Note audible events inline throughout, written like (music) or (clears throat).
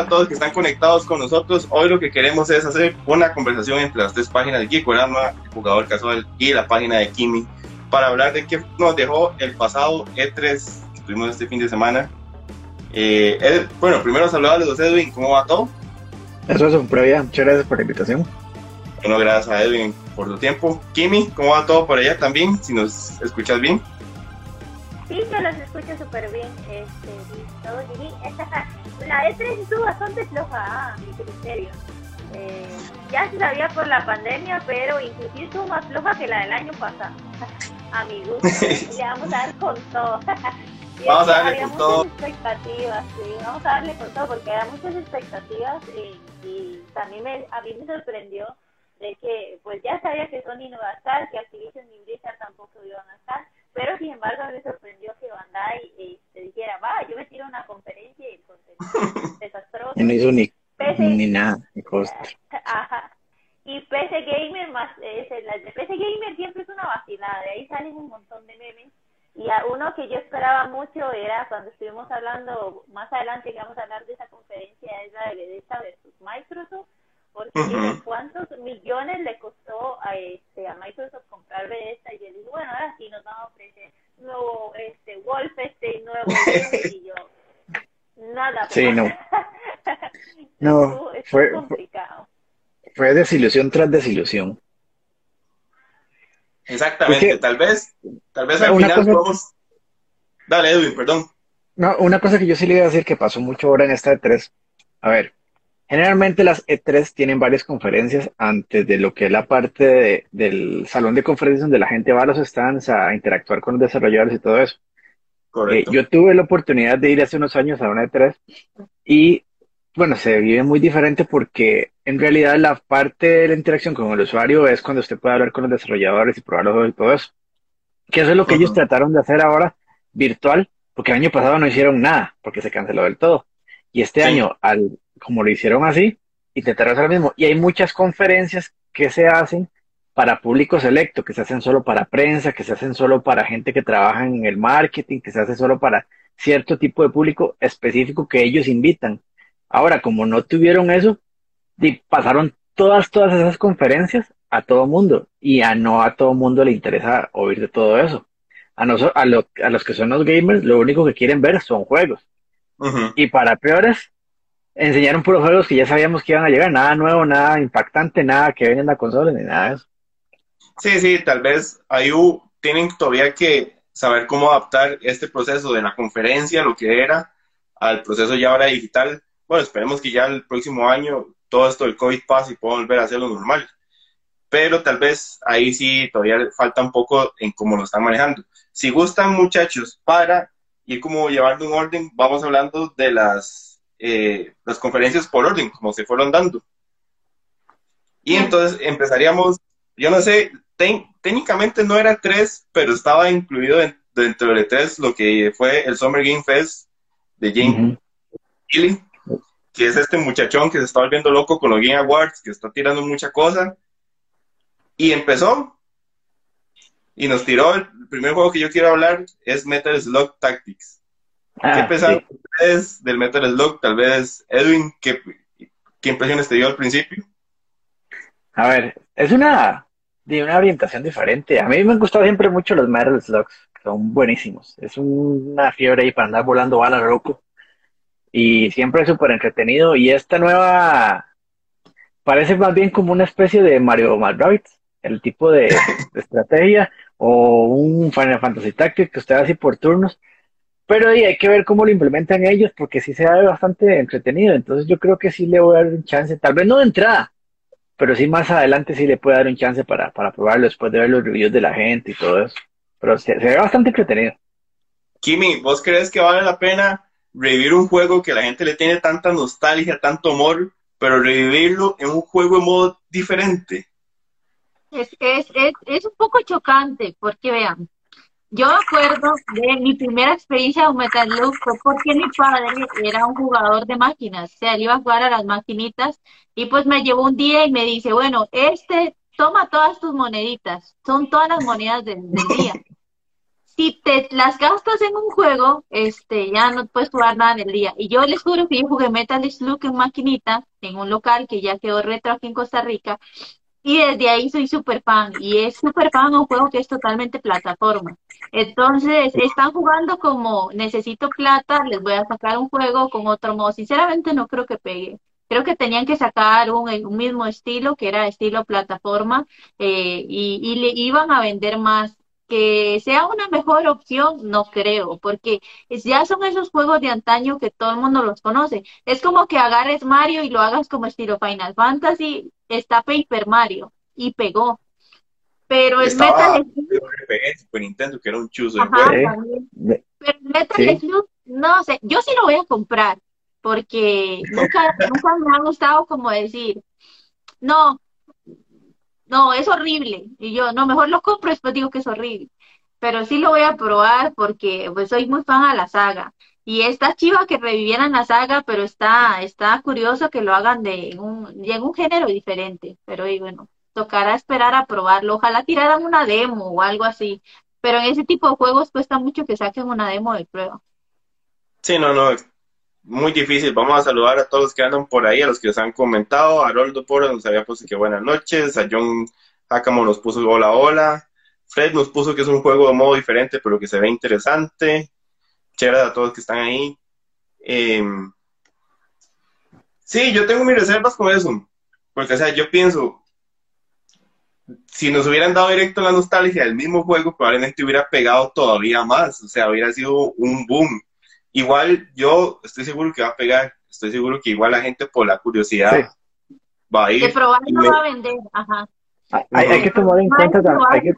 a todos que están conectados con nosotros. Hoy lo que queremos es hacer una conversación entre las tres páginas de Gikorama, el jugador casual, y la página de Kimi, para hablar de qué nos dejó el pasado E3 que tuvimos este fin de semana. Eh, bueno, primero saludarles a Edwin, ¿cómo va todo? Eso es un previa, muchas gracias por la invitación. Bueno, gracias a Edwin por tu tiempo. Kimi, ¿cómo va todo por allá también? Si nos escuchas bien. Sí, yo los escucho súper bien. Este, todo bien. La E3 estuvo bastante floja, a mi criterio. Eh, ya se sabía por la pandemia, pero inclusive estuvo más floja que la del año pasado. a mi gusto. Le vamos a dar con todo. (laughs) vamos a darle con todo. expectativas, sí, vamos a darle con todo porque había muchas expectativas y, y también me, a mí me sorprendió de que pues ya sabía que Sony no iba a estar, que Activision ni Blizzard tampoco iban a estar pero sin embargo me sorprendió que Bandai este, dijera, va, yo me tiro una conferencia y el (laughs) contenido desastroso. No hizo ni, ni nada, ni costo. Ajá. Y PC Gamer más, es, las de PC Gamer siempre es una vacilada, de ahí salen un montón de memes. Y a uno que yo esperaba mucho era cuando estuvimos hablando más adelante que vamos a hablar de esa conferencia, es la de Bethesda versus Microsoft porque cuántos millones le costó a, este, a Microsoft comprar esta y yo digo, bueno, ahora sí nos vamos a ofrecer nuevo este, Wolfenstein, nuevo (laughs) y yo, nada. Sí, no. (laughs) no, fue, complicado. Fue desilusión tras desilusión. Exactamente, tal vez, tal vez al final cosa... Dale, Edwin, perdón. No, una cosa que yo sí le iba a decir que pasó mucho ahora en esta de tres. A ver, Generalmente las E3 tienen varias conferencias antes de lo que es la parte del salón de conferencias donde la gente va a los stands a interactuar con los desarrolladores y todo eso. Eh, yo tuve la oportunidad de ir hace unos años a una E3 y bueno, se vive muy diferente porque en realidad la parte de la interacción con el usuario es cuando usted puede hablar con los desarrolladores y probar los y todo eso. Que eso es lo que ellos trataron de hacer ahora virtual, porque el año pasado no hicieron nada, porque se canceló del todo. Y este año, al como lo hicieron así, y te hacer lo mismo. Y hay muchas conferencias que se hacen para público selecto, que se hacen solo para prensa, que se hacen solo para gente que trabaja en el marketing, que se hace solo para cierto tipo de público específico que ellos invitan. Ahora, como no tuvieron eso, pasaron todas, todas esas conferencias a todo mundo y a no a todo mundo le interesa oír de todo eso. A, nosotros, a, a los que son los gamers, lo único que quieren ver son juegos. Y para peores, enseñaron puros juegos que ya sabíamos que iban a llegar, nada nuevo, nada impactante, nada que venga en la consola, ni nada de eso. Sí, sí, tal vez ahí tienen todavía que saber cómo adaptar este proceso de la conferencia, lo que era, al proceso ya ahora digital. Bueno, esperemos que ya el próximo año todo esto del COVID pase y pueda volver a hacerlo normal. Pero tal vez ahí sí todavía falta un poco en cómo lo están manejando. Si gustan, muchachos, para ir como llevando un orden, vamos hablando de las eh, las conferencias por orden, como se fueron dando. Y entonces empezaríamos, yo no sé, técnicamente no era tres, pero estaba incluido dentro de tres lo que fue el Summer Game Fest de James que es este muchachón que se está volviendo loco con los Game Awards, que está tirando mucha cosa. Y empezó y nos tiró, el primer juego que yo quiero hablar es Metal Slug Tactics. ¿Qué ah, pensaron ustedes del Metal Slug? Tal vez, Edwin, ¿qué, ¿qué, impresiones te dio al principio? A ver, es una, de una orientación diferente. A mí me han gustado siempre mucho los Metal Slugs, son buenísimos. Es una fiebre ahí para andar volando balas loco. Y siempre es súper entretenido. Y esta nueva parece más bien como una especie de Mario Rabbits, el tipo de, de (laughs) estrategia, o un Final Fantasy Tactics que usted hace por turnos pero hay que ver cómo lo implementan ellos, porque sí se ve bastante entretenido. Entonces yo creo que sí le voy a dar un chance, tal vez no de entrada, pero sí más adelante sí le puede dar un chance para, para probarlo después de ver los reviews de la gente y todo eso. Pero se, ve bastante entretenido. Kimi, ¿vos crees que vale la pena revivir un juego que la gente le tiene tanta nostalgia, tanto amor, pero revivirlo en un juego de modo diferente? Es, es, es, es un poco chocante, porque vean, yo me acuerdo de mi primera experiencia con Metal fue porque mi padre era un jugador de máquinas, o sea, él iba a jugar a las maquinitas y pues me llevó un día y me dice, bueno, este, toma todas tus moneditas, son todas las monedas del, día. si te las gastas en un juego, este, ya no puedes jugar nada en el día. Y yo les juro que yo jugué Metal Slug en maquinita, en un local que ya quedó retro aquí en Costa Rica, y desde ahí soy súper fan. Y es súper fan un juego que es totalmente plataforma. Entonces, están jugando como necesito plata, les voy a sacar un juego con otro modo. Sinceramente no creo que pegue. Creo que tenían que sacar un, un mismo estilo, que era estilo plataforma, eh, y, y le iban a vender más que sea una mejor opción, no creo, porque ya son esos juegos de antaño que todo el mundo los conoce. Es como que agarres Mario y lo hagas como estilo Final Fantasy, está Paper Mario y pegó. Pero el Metal Slug Nintendo que era un chuzo. Pero Metal Slug, no sé, yo sí lo voy a comprar porque nunca, nunca me ha gustado como decir, no, no, es horrible. Y yo, no, mejor lo compro, después digo que es horrible. Pero sí lo voy a probar porque pues soy muy fan a la saga. Y está chiva que revivieran la saga, pero está, está curioso que lo hagan de un, en un género diferente. Pero y bueno, tocará esperar a probarlo. Ojalá tiraran una demo o algo así. Pero en ese tipo de juegos cuesta mucho que saquen una demo de prueba. Sí, no, no, muy difícil. Vamos a saludar a todos los que andan por ahí, a los que nos han comentado. A Haroldo Poro nos había puesto que buenas noches. A John Hakamo nos puso hola, hola. Fred nos puso que es un juego de modo diferente, pero que se ve interesante. Chévere a todos que están ahí. Em, sí, yo tengo mis reservas con eso. Porque, o sea, yo pienso, si nos hubieran dado directo la nostalgia del mismo juego, probablemente hubiera pegado todavía más. O sea, hubiera sido un boom igual yo estoy seguro que va a pegar, estoy seguro que igual la gente por la curiosidad va a ir. De probar no va a vender, ajá. Hay, que tomar en cuenta hay que,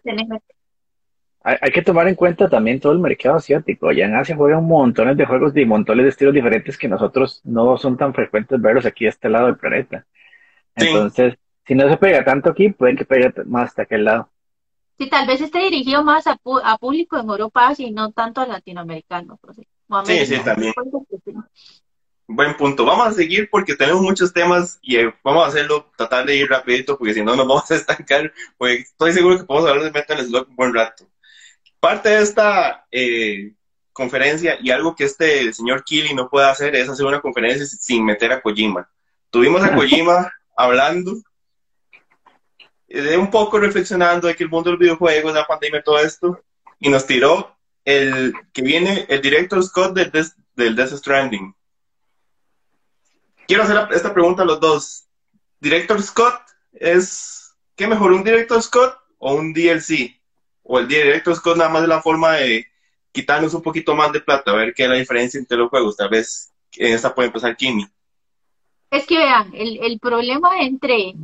tomar en cuenta también todo el mercado asiático. Allá en Asia juegan montones de juegos de montones de estilos diferentes que nosotros no son tan frecuentes verlos aquí a este lado del planeta. Entonces, si no se pega tanto aquí, pueden que pegue más hasta aquel lado. Sí, tal vez esté dirigido más a, a público en Europa y no tanto a latinoamericanos. Sí, sí, también. Buen punto. Vamos a seguir porque tenemos muchos temas y eh, vamos a hacerlo, tratar de ir rapidito porque si no nos vamos a estancar. Porque estoy seguro que podemos hablar de Metal Slug un buen rato. Parte de esta eh, conferencia y algo que este señor Kili no puede hacer es hacer una conferencia sin meter a Kojima. Tuvimos a (laughs) Kojima hablando, de un poco reflexionando de que el mundo del videojuego, la pandemia, todo esto, y nos tiró el que viene, el director Scott del, del Death Stranding. Quiero hacer esta pregunta a los dos. ¿Director Scott es, qué mejor, un director Scott o un DLC? O el director Scott nada más la forma de quitarnos un poquito más de plata, a ver qué es la diferencia entre los juegos. Tal vez en esta puede empezar Kimi. Es que vean, el, el problema entre,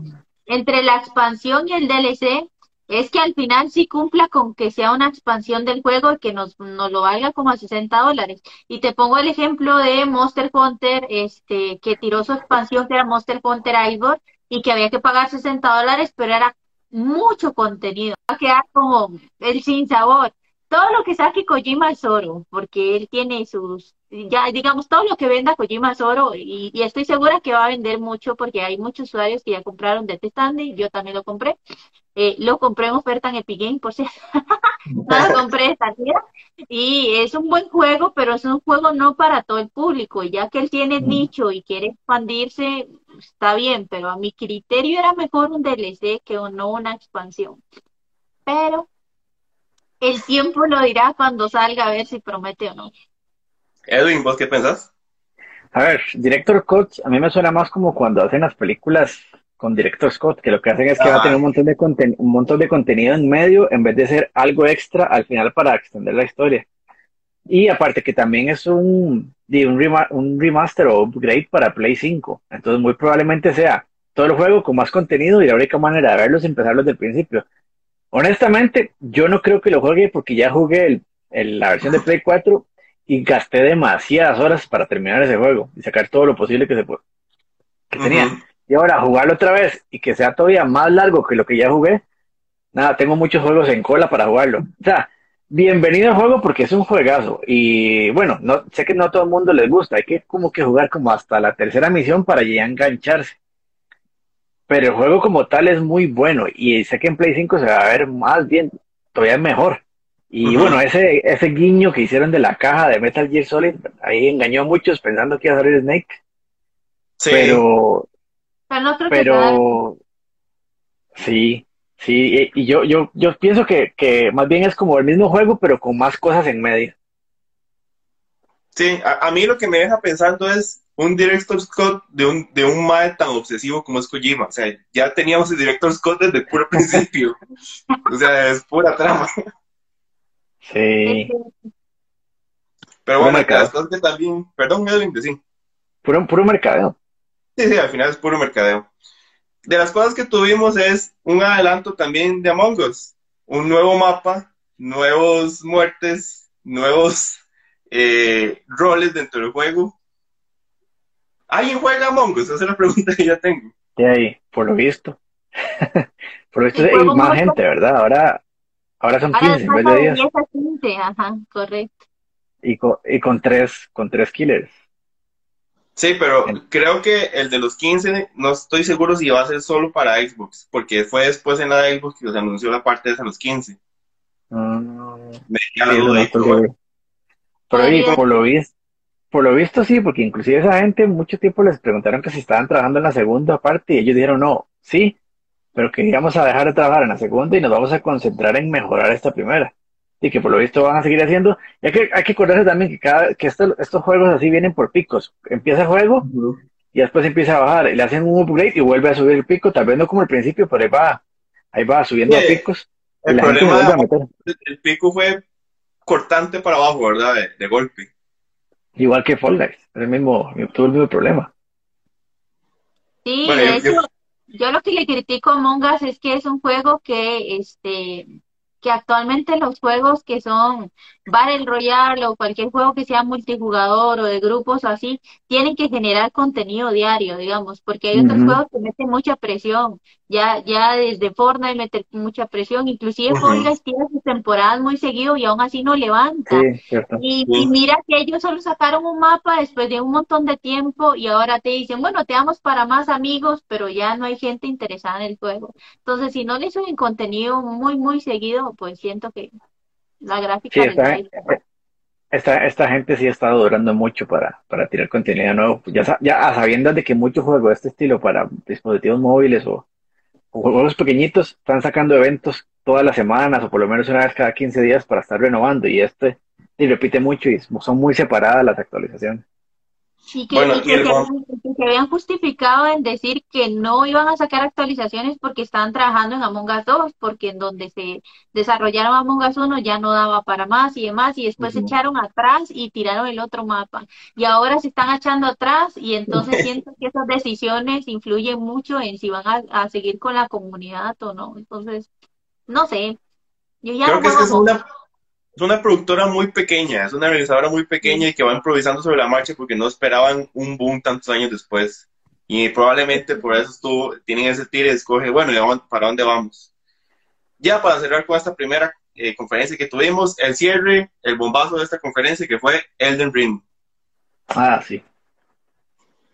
entre la expansión y el DLC es que al final sí cumpla con que sea una expansión del juego y que nos, nos lo valga como a 60 dólares. Y te pongo el ejemplo de Monster Hunter, este, que tiró su expansión que era Monster Hunter Ivor y que había que pagar 60 dólares, pero era mucho contenido. Va a quedar como el sin sabor. Todo lo que saque Kojima es oro, porque él tiene sus, ya digamos, todo lo que venda Kojima es oro y, y estoy segura que va a vender mucho porque hay muchos usuarios que ya compraron Death Standing, yo también lo compré. Eh, lo compré en oferta en Epic Games, por cierto. (laughs) no lo compré esta tía. Y es un buen juego, pero es un juego no para todo el público. Y ya que él tiene nicho y quiere expandirse, está bien, pero a mi criterio era mejor un DLC que no una expansión. Pero el tiempo lo dirá cuando salga a ver si promete o no. Edwin, ¿vos qué pensás? A ver, Director Coach, a mí me suena más como cuando hacen las películas con Director Scott, que lo que hacen es que va a tener un montón, de un montón de contenido en medio en vez de ser algo extra al final para extender la historia. Y aparte que también es un, un, un remaster o upgrade para Play 5. Entonces muy probablemente sea todo el juego con más contenido y la única manera de verlos es empezarlos desde el principio. Honestamente, yo no creo que lo juegue porque ya jugué el, la versión de Play 4 y gasté demasiadas horas para terminar ese juego y sacar todo lo posible que se puede, que tenía. Y ahora jugarlo otra vez y que sea todavía más largo que lo que ya jugué, nada, tengo muchos juegos en cola para jugarlo. O sea, bienvenido al juego porque es un juegazo. Y bueno, no, sé que no a todo el mundo les gusta, hay que como que jugar como hasta la tercera misión para ya engancharse. Pero el juego como tal es muy bueno y sé que en Play 5 se va a ver más bien, todavía mejor. Y bueno, ese, ese guiño que hicieron de la caja de Metal Gear Solid, ahí engañó a muchos pensando que iba a salir Snake, Sí, pero, Pero no creo que salga. pero sí, sí, y, yo, yo, yo pienso que, que más bien es como el mismo juego, pero con más cosas en medio. sí. A, a mí lo que me deja pensando es un director Scott de un, de un mae tan obsesivo como es Kojima. O sea, ya teníamos el director Scott desde el puro (laughs) principio. O sea, es pura trama. Sí, Pero bueno, las cosas que también, perdón, Edwin, de sí. puro, puro mercadeo. Sí, sí, al final es puro mercadeo. De las cosas que tuvimos es un adelanto también de Among Us. Un nuevo mapa, nuevos muertes, nuevos eh, roles dentro del juego. ¿Alguien juega Among Us? Esa es la pregunta que yo tengo. Y ahí, por lo visto. (laughs) Por lo visto hay más gente, ¿verdad? Ahora, ahora son Ahora 15 en vez de de 10 10 a 15, ajá, correcto. y con, y con tres, con tres killers. Sí, pero creo que el de los 15, no estoy seguro si va a ser solo para Xbox, porque fue después en la de Xbox que se anunció la parte de esa, los 15. Mm, Me queda la sí, eso duda no ahí, estoy pero bueno. Pero por lo visto, por lo visto sí, porque inclusive esa gente mucho tiempo les preguntaron que si estaban trabajando en la segunda parte y ellos dijeron no, sí, pero que íbamos a dejar de trabajar en la segunda y nos vamos a concentrar en mejorar esta primera. Y que por lo visto van a seguir haciendo. Y hay que, hay que acordarse también que cada, que esto- estos juegos así vienen por picos. Empieza el juego y después empieza a bajar, y le hacen un upgrade y vuelve a subir el pico, tal vez no como al principio, pero ahí va, ahí va subiendo a picos El problema vuelve a meter. el pico fue cortante para abajo, ¿verdad? De, de golpe. Igual que Fall Guys, el mismo, tuvo el mismo problema. Sí, Bueno, de yo- hecho, yo- yo lo que le critico a Among Us es que es un juego que, este, que actualmente los juegos que son Battle Royale o cualquier juego que sea multijugador o de grupos o así, tienen que generar contenido diario, digamos, porque hay otros juegos que meten mucha presión. Ya, ya desde Fortnite mete mucha presión, inclusive. Fall Guys tiene sus temporadas muy seguido y aún así no levanta. Sí. Y, Sí. y mira que ellos solo sacaron un mapa después de un montón de tiempo y ahora te dicen, bueno, te damos para más amigos, pero ya no hay gente interesada en el juego. Entonces, si no le suben contenido muy, muy seguido, pues siento que la gráfica Sí, esta, esta, esta gente sí ha estado durando mucho para, para tirar contenido nuevo. Ya, ya a sabiendas de que muchos juegos de este estilo para dispositivos móviles o, o juegos pequeñitos están sacando eventos todas las semanas o por lo menos una vez cada 15 días para estar renovando y este y repite mucho y son muy separadas las actualizaciones. Y que, Bueno, y y que el se, habían- que se habían justificado en decir que no iban a sacar actualizaciones porque estaban trabajando en Among Us 2, porque en donde se desarrollaron Among Us 1 ya no daba para más y demás, y después se echaron atrás y tiraron el otro mapa. Y ahora se están echando atrás y entonces (laughs) siento que esas decisiones influyen mucho en si van a, a seguir con la comunidad o no. Entonces, no sé. Yo ya Creo no que es que es juego una, es una productora muy pequeña, es una realizadora muy pequeña y que va improvisando sobre la marcha porque no esperaban un boom tantos años después. Y probablemente por eso estuvo, tienen ese tire, escoge, bueno, ¿y ¿para dónde vamos? Ya para cerrar con esta primera eh, conferencia que tuvimos, el cierre, el bombazo de esta conferencia que fue Elden Ring. Ah, sí.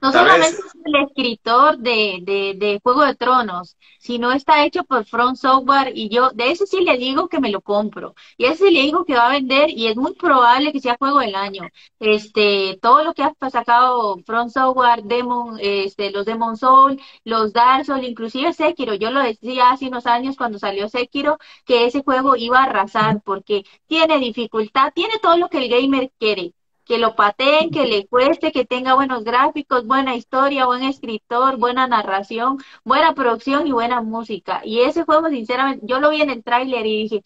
No solamente es el escritor de, de, de Juego de Tronos, sino está hecho por Front Software y yo de ese sí le digo que me lo compro. Y ese sí le digo que va a vender y es muy probable que sea Juego del Año. Este, todo lo que ha sacado Front Software, Demon, este, los Demon Soul, los Dark Souls, inclusive Sekiro, yo lo decía hace unos años cuando salió Sekiro, que ese juego iba a arrasar porque tiene dificultad, tiene todo lo que el gamer quiere que lo pateen, que le cueste, que tenga buenos gráficos, buena historia, buen escritor, buena narración, buena producción y buena música. Y ese juego, sinceramente, yo lo vi en el tráiler y dije,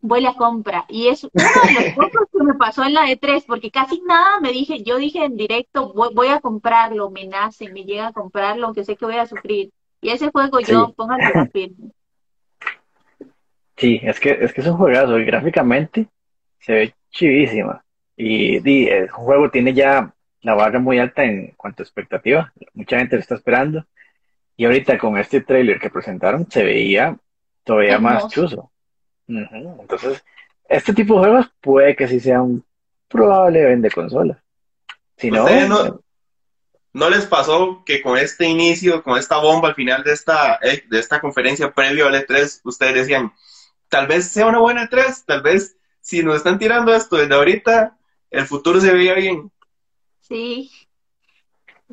voy a compra. Y es uno de los (laughs) pocos que me pasó en la E3, porque casi nada me dije, yo dije en directo, voy, voy a comprarlo, me nace, me llega a comprarlo, aunque sé que voy a sufrir. Y ese juego yo, pónganle la firma. Sí, es que, es que es un juegazo y gráficamente se ve chivísima. Y, el juego tiene ya la barra muy alta en cuanto a expectativa. Mucha gente lo está esperando. Y ahorita con este trailer que presentaron se veía todavía más Hermoso. chuzo. Entonces, este tipo de juegos puede que sí sea un probable vende consola. Si no, ¿Ustedes no, no les pasó que con este inicio, con esta bomba al final de esta, eh, de esta conferencia previo al E3, ustedes decían, tal vez sea una buena E3, tal vez si nos están tirando esto desde ahorita, el futuro se veía bien. Sí.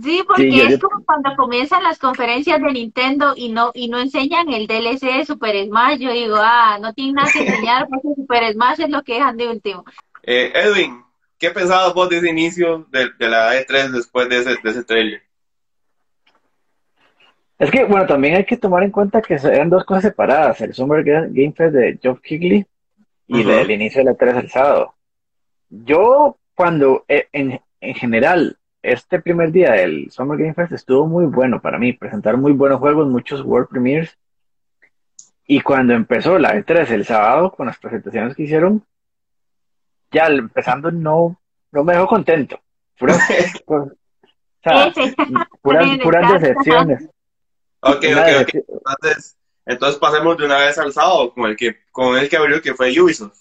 Sí, porque Sí, es yo- como cuando comienzan las conferencias de Nintendo y no y no enseñan el DLC de Super Smash. Yo digo, ah, no tienen nada que enseñar (laughs) porque Super Smash es lo que dejan de último. Eh, Edwin, ¿qué pensabas vos de ese inicio de, de la E3 después de ese, de ese trailer? Es que, bueno, también hay que tomar en cuenta que eran dos cosas separadas, el Summer Ga- Game Fest de Geoff Keighley y Ujú. del inicio de la 3 el sábado. Yo, cuando, eh, en, en general, este primer día del Summer Game Fest estuvo muy bueno para mí, presentaron muy buenos juegos, muchos World Premiers, y cuando empezó la E3 el sábado, con las presentaciones que hicieron, ya empezando no, no me dejó contento. Puras, (laughs) o sea, (laughs) puras, decepciones. Ok, ok, ok. Entonces, entonces pasemos de una vez al sábado con el que, con el que abrió que fue Ubisoft.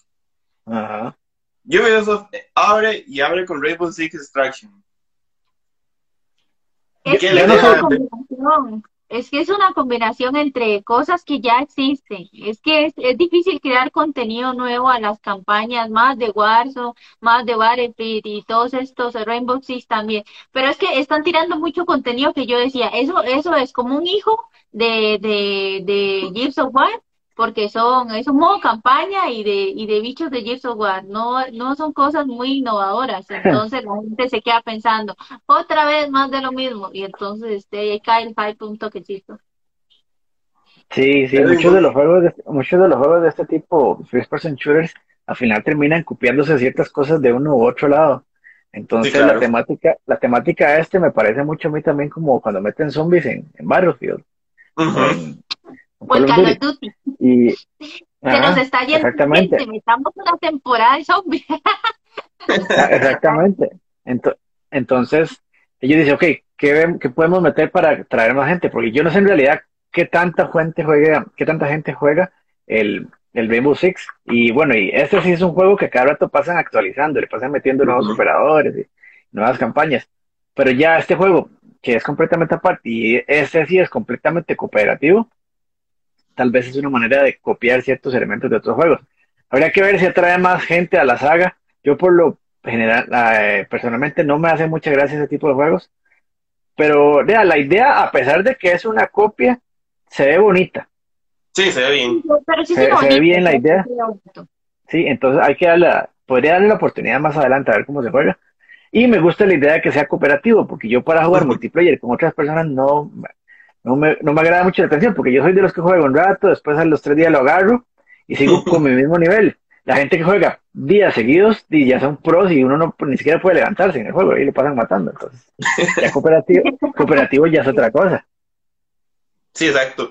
Ajá. Ubisoft abre y abre con Rainbow Six Extraction. Es ¿Qué que le es deja una de- combinación, es que es una combinación entre cosas que ya existen. Es que es, es difícil crear contenido nuevo a las campañas, más de Warzone, más de Battlefield y todos estos Rainbow Six también. Pero es que están tirando mucho contenido que yo decía, eso, eso es como un hijo de, de, de Gears of War, porque son, es un modo campaña y de, y de bichos de Gears of War. No, no son cosas muy innovadoras. (laughs) Entonces la gente se queda pensando, otra vez más de lo mismo. Y entonces este, ahí cae el hype un toquecito. Sí, sí, Pero muchos de los juegos de, muchos de los juegos de este tipo, first person shooters, al final terminan copiándose ciertas cosas de uno u otro lado. Entonces Sí, claro. la temática, la temática de este me parece mucho a mí también como cuando meten zombies en, en Battlefield, en O Call el of Call of Duty. Y, Se nos está yendo exactamente. gente, metamos una temporada de zombies. Ah, Exactamente. Ento- entonces, ellos dicen, ok, ¿qué, qué podemos meter para traer más gente? Porque yo no sé en realidad qué tanta gente juega, qué tanta gente juega el, el Rainbow Six. Y bueno, y este sí es un juego que cada rato pasan actualizando, le pasan metiendo nuevos Ujú. operadores y nuevas campañas. Pero ya este juego, que es completamente aparte, y este sí es completamente cooperativo, tal vez es una manera de copiar ciertos elementos de otros juegos. Habría que ver si atrae más gente a la saga. Yo por lo general, eh, personalmente no me hace mucha gracia ese tipo de juegos. Pero vea, la idea, a pesar de que es una copia, se ve bonita. Sí, se ve bien. Pero sí Se- se ve se ve bonito, bien la idea. Sí, entonces hay que darle, podría darle la oportunidad más adelante a ver cómo se juega. Y me gusta la idea de que sea cooperativo, porque yo para jugar multiplayer con otras personas no, no me, no me agrada mucho la atención, porque yo soy de los que juego un rato, después a los tres días lo agarro y sigo con mi (laughs) mismo nivel. La gente que juega días seguidos y ya son pros y uno no ni siquiera puede levantarse en el juego y lo pasan matando. Entonces, ya cooperativo, (laughs) cooperativo ya es otra cosa. Sí, exacto.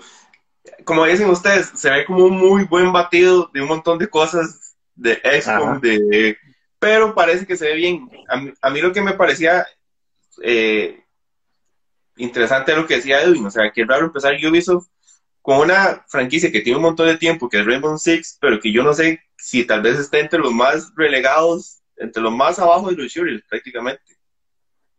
Como dicen ustedes, se ve como un muy buen batido de un montón de cosas de XCOM, de... pero parece que se ve bien. A mí, a mí lo que me parecía eh, interesante es lo que decía Edwin, o sea, que es raro empezar Ubisoft con una franquicia que tiene un montón de tiempo, que es Rainbow Six, pero que yo no sé si tal vez esté entre los más relegados, entre los más abajo de los shooters prácticamente.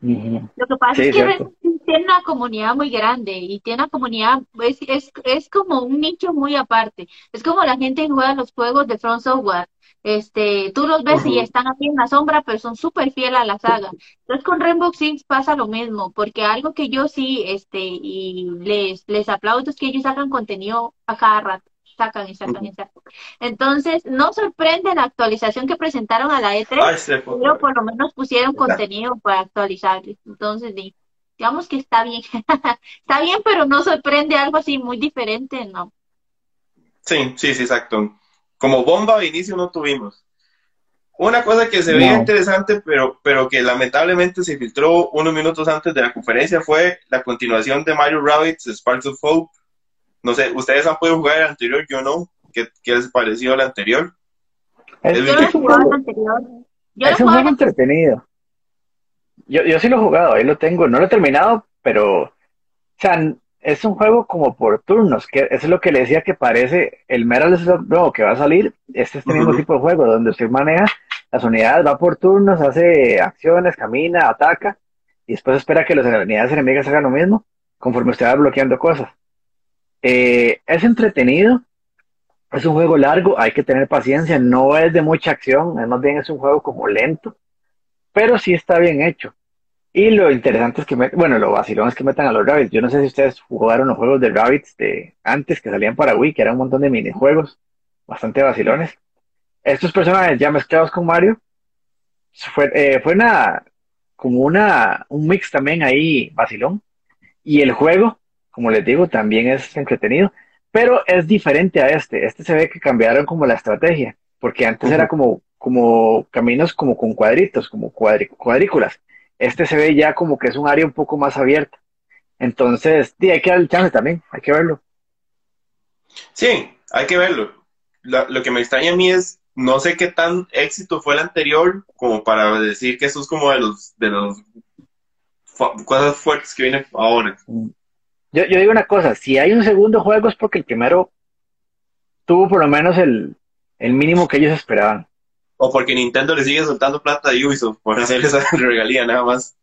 Lo que pasa Sí, es que tiene una comunidad muy grande y tiene una comunidad, es, es, es como un nicho muy aparte. Es como la gente que juega los juegos de Front Software. Este, tú los ves y están aquí en la sombra, pero son súper fieles a la saga. Entonces con Rainbow Six pasa lo mismo, porque algo que yo sí, este, y les, les aplaudo es que ellos sacan contenido a cada rato. Sacan y sacan y sacan. Entonces, no sorprende la actualización que presentaron a la E3, Ay, se fue. pero por lo menos pusieron ¿Verdad? contenido para actualizarles. Entonces, di- digamos que está bien. (laughs) está bien, pero no sorprende algo así muy diferente, no. Sí, sí, sí, exacto. Como bomba de inicio no tuvimos. Una cosa que se veía No. interesante, pero, pero que lamentablemente se filtró unos minutos antes de la conferencia fue la continuación de Mario Rabbids Sparks of Hope. No sé, ustedes han podido jugar el anterior, yo no. ¿Qué, qué les pareció el anterior? Es, Es Yo es un juego, anterior. Yo es un juego entretenido. Yo, yo sí lo he jugado, ahí lo tengo, no lo he terminado, pero, o sea, es un juego como por turnos, que eso es lo que le decía que parece el Metal Slug nuevo que va a salir, este es este mismo Ujú. tipo de juego, donde usted maneja las unidades, va por turnos, hace acciones, camina, ataca, y después espera que las unidades enemigas hagan lo mismo, conforme usted va bloqueando cosas. Eh, es entretenido, es un juego largo, hay que tener paciencia, no es de mucha acción, es más bien es un juego como lento, pero sí está bien hecho. Y lo interesante es que, bueno, lo vacilón es que metan a los Rabbits. Yo no sé si ustedes jugaron los juegos de Rabbits de antes que salían para Wii, que eran un montón de minijuegos, bastante vacilones. Estos personajes ya mezclados con Mario, fue, eh, fue una, como una, un mix también ahí vacilón. Y el juego, como les digo, también es entretenido, pero es diferente a este. Este se ve que cambiaron como la estrategia, porque antes era como, como caminos como con cuadritos, como cuadri- cuadrículas. Este se ve ya como que es un área un poco más abierta. Entonces, sí, hay que darle chance también, hay que verlo. Sí, hay que verlo. Lo, lo que me extraña a mí es, no sé qué tan éxito fue el anterior como para decir que eso es como de los, de los fu- cosas fuertes que vienen ahora. Yo, yo digo una cosa, si hay un segundo juego es porque el primero tuvo por lo menos el, el mínimo que ellos esperaban. O porque Nintendo le sigue soltando plata a Ubisoft por hacer esa (laughs) regalía nada más.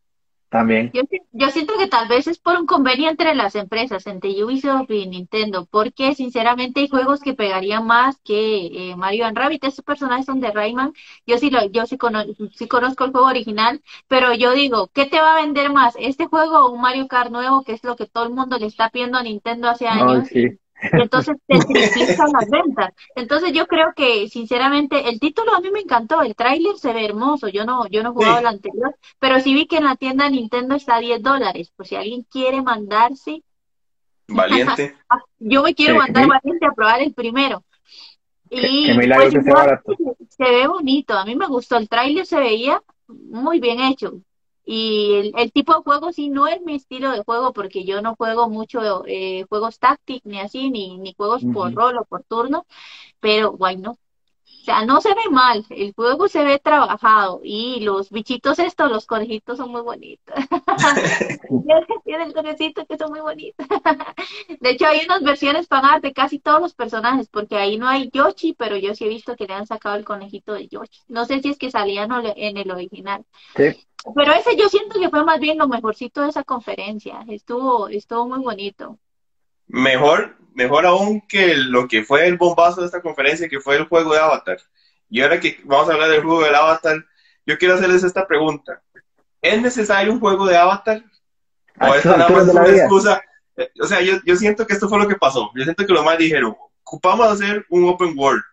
También. Yo, si- yo siento que tal vez es por un convenio entre las empresas, entre Ubisoft y Nintendo, porque sinceramente hay juegos que pegarían más que eh, Mario and Rabbit. Estos personajes son de Rayman. Yo sí, lo, yo sí, cono- sí conozco el juego original, pero yo digo, ¿qué te va a vender más? ¿Este juego o un Mario Kart nuevo, que es lo que todo el mundo le está pidiendo a Nintendo hace años? sí. Y entonces te triplican las ventas. Entonces yo creo que sinceramente el título a mí me encantó, el tráiler se ve hermoso, yo no, yo no he jugado Sí. el anterior, pero sí vi que en la tienda Nintendo está a 10 dólares, por si alguien quiere mandarse, Valiente. (laughs) ah, yo me quiero mandar valiente a probar el primero. Y pues que barato. se ve bonito, a mí me gustó, el tráiler se veía muy bien hecho. Y el, el tipo de juego sí no es mi estilo de juego porque yo no juego mucho eh, juegos tácticos ni así, ni, ni juegos por rol o por turno, pero guay, no. O sea, no se ve mal, el juego se ve trabajado y los bichitos estos, los conejitos son muy bonitos. (laughs) Tiene el conejito que son muy bonitos. (laughs) De hecho, hay unas versiones fan de casi todos los personajes, porque ahí no hay Yoshi, pero yo sí he visto que le han sacado el conejito de Yoshi. No sé si es que salían o le- en el original. Sí. Pero ese yo siento que fue más bien lo mejorcito de esa conferencia. Estuvo, estuvo muy bonito. Mejor, mejor aún que lo que fue el bombazo de esta conferencia, que fue el juego de Avatar. Y ahora que vamos a hablar del juego del Avatar, yo quiero hacerles esta pregunta. ¿Es necesario un juego de Avatar? ¿O estas esto nada más es una excusa? Eh, O sea, yo, yo siento que esto fue lo que pasó. Yo siento que los más dijeron, ocupamos hacer un open world,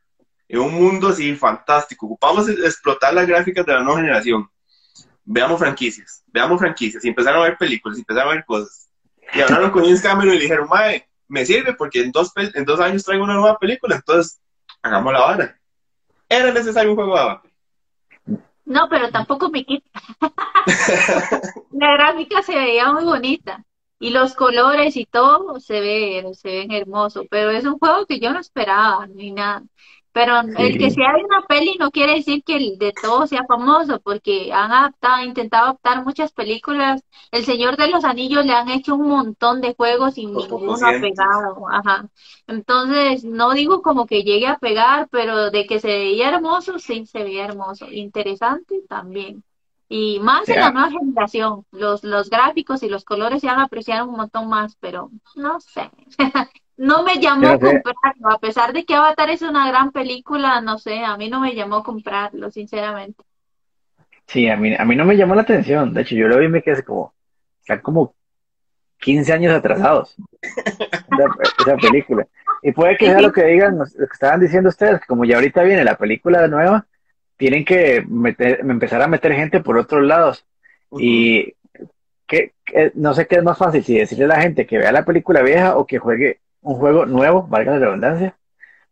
en un mundo así fantástico, ocupamos es- explotar las gráficas de la nueva generación. Veamos franquicias, veamos franquicias, y empezaron a ver películas, y empezaron a ver cosas. Y hablaron con James Cameron y le dijeron, mae, me sirve porque en dos, en dos años traigo una nueva película, entonces hagamos la vara. ¿Era necesario un juego de Avatar? No, pero tampoco me quita. (laughs) La gráfica se veía muy bonita. Y los colores y todo se ve, se ven hermosos. Pero es un juego que yo no esperaba, ni nada. Pero el que sea de una peli no quiere decir que el de todo sea famoso, porque han adaptado, intentado adaptar muchas películas. El Señor de los Anillos le han hecho un montón de juegos y ninguno ha pegado. Ajá. Entonces, no digo como que llegue a pegar, pero de que se veía hermoso, sí, se veía hermoso. Interesante también. Y más en la Ya. nueva generación, los, los gráficos y los colores se van a apreciar un montón más, pero no sé. (laughs) No me llamó a comprarlo, a pesar de que Avatar es una gran película, no sé, a mí no me llamó a comprarlo, sinceramente. Sí, a mí, a mí no me llamó la atención. De hecho, yo lo vi y me quedé como, están como 15 años atrasados (laughs) esa, esa película. Y puede que sea lo que digan, lo que estaban diciendo ustedes, que como ya ahorita viene la película nueva, tienen que meter, empezar a meter gente por otros lados. Y que, que- no sé qué es más fácil, si decirle a la gente que vea la película vieja o que juegue un juego nuevo, valga la redundancia,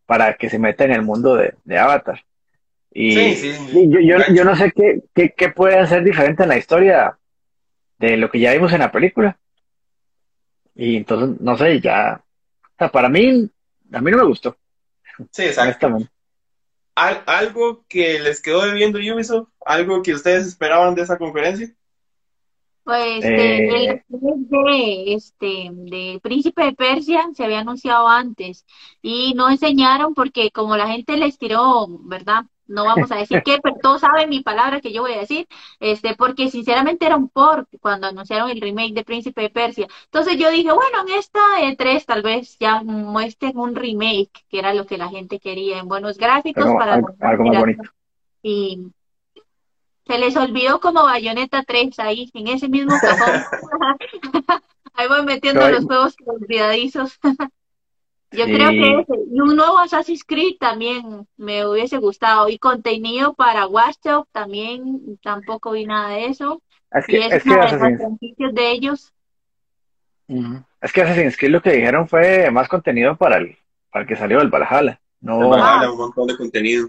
para que se meta en el mundo de, de Avatar. Y Sí, sí, sí. y yo, yo, yo no sé qué, qué, qué puede ser diferente en la historia de lo que ya vimos en la película. Y entonces, no sé, ya, o sea, para mí, a mí no me gustó, Sí, exacto. Al- ¿Algo que les quedó debiendo Ubisoft? ¿Algo que ustedes esperaban de esa conferencia? Pues este, Eh. el de este de Príncipe de Persia se había anunciado antes y no enseñaron porque como la gente les tiró, ¿verdad? no vamos a decir qué, pero todos saben mi palabra que yo voy a decir, este, porque sinceramente era un port cuando anunciaron el remake de Príncipe de Persia. Entonces yo dije, bueno, en esta E3 tal vez ya muestren un remake, que era lo que la gente quería, en buenos gráficos para... Algo, más bonito. Y se les olvidó como Bayonetta 3 ahí, en ese mismo cajón. (laughs) ahí voy metiendo los juegos olvidadizos. (laughs) Yo creo que ese, y un nuevo Assassin's Creed también me hubiese gustado. Y contenido para Watchdog también tampoco vi nada de eso. Es que, y es, es que una de las de ellos. Ujú. es que Assassin's Creed lo que dijeron fue más contenido para el, para el que salió del Valhalla. No, El Valhalla, un montón de contenido.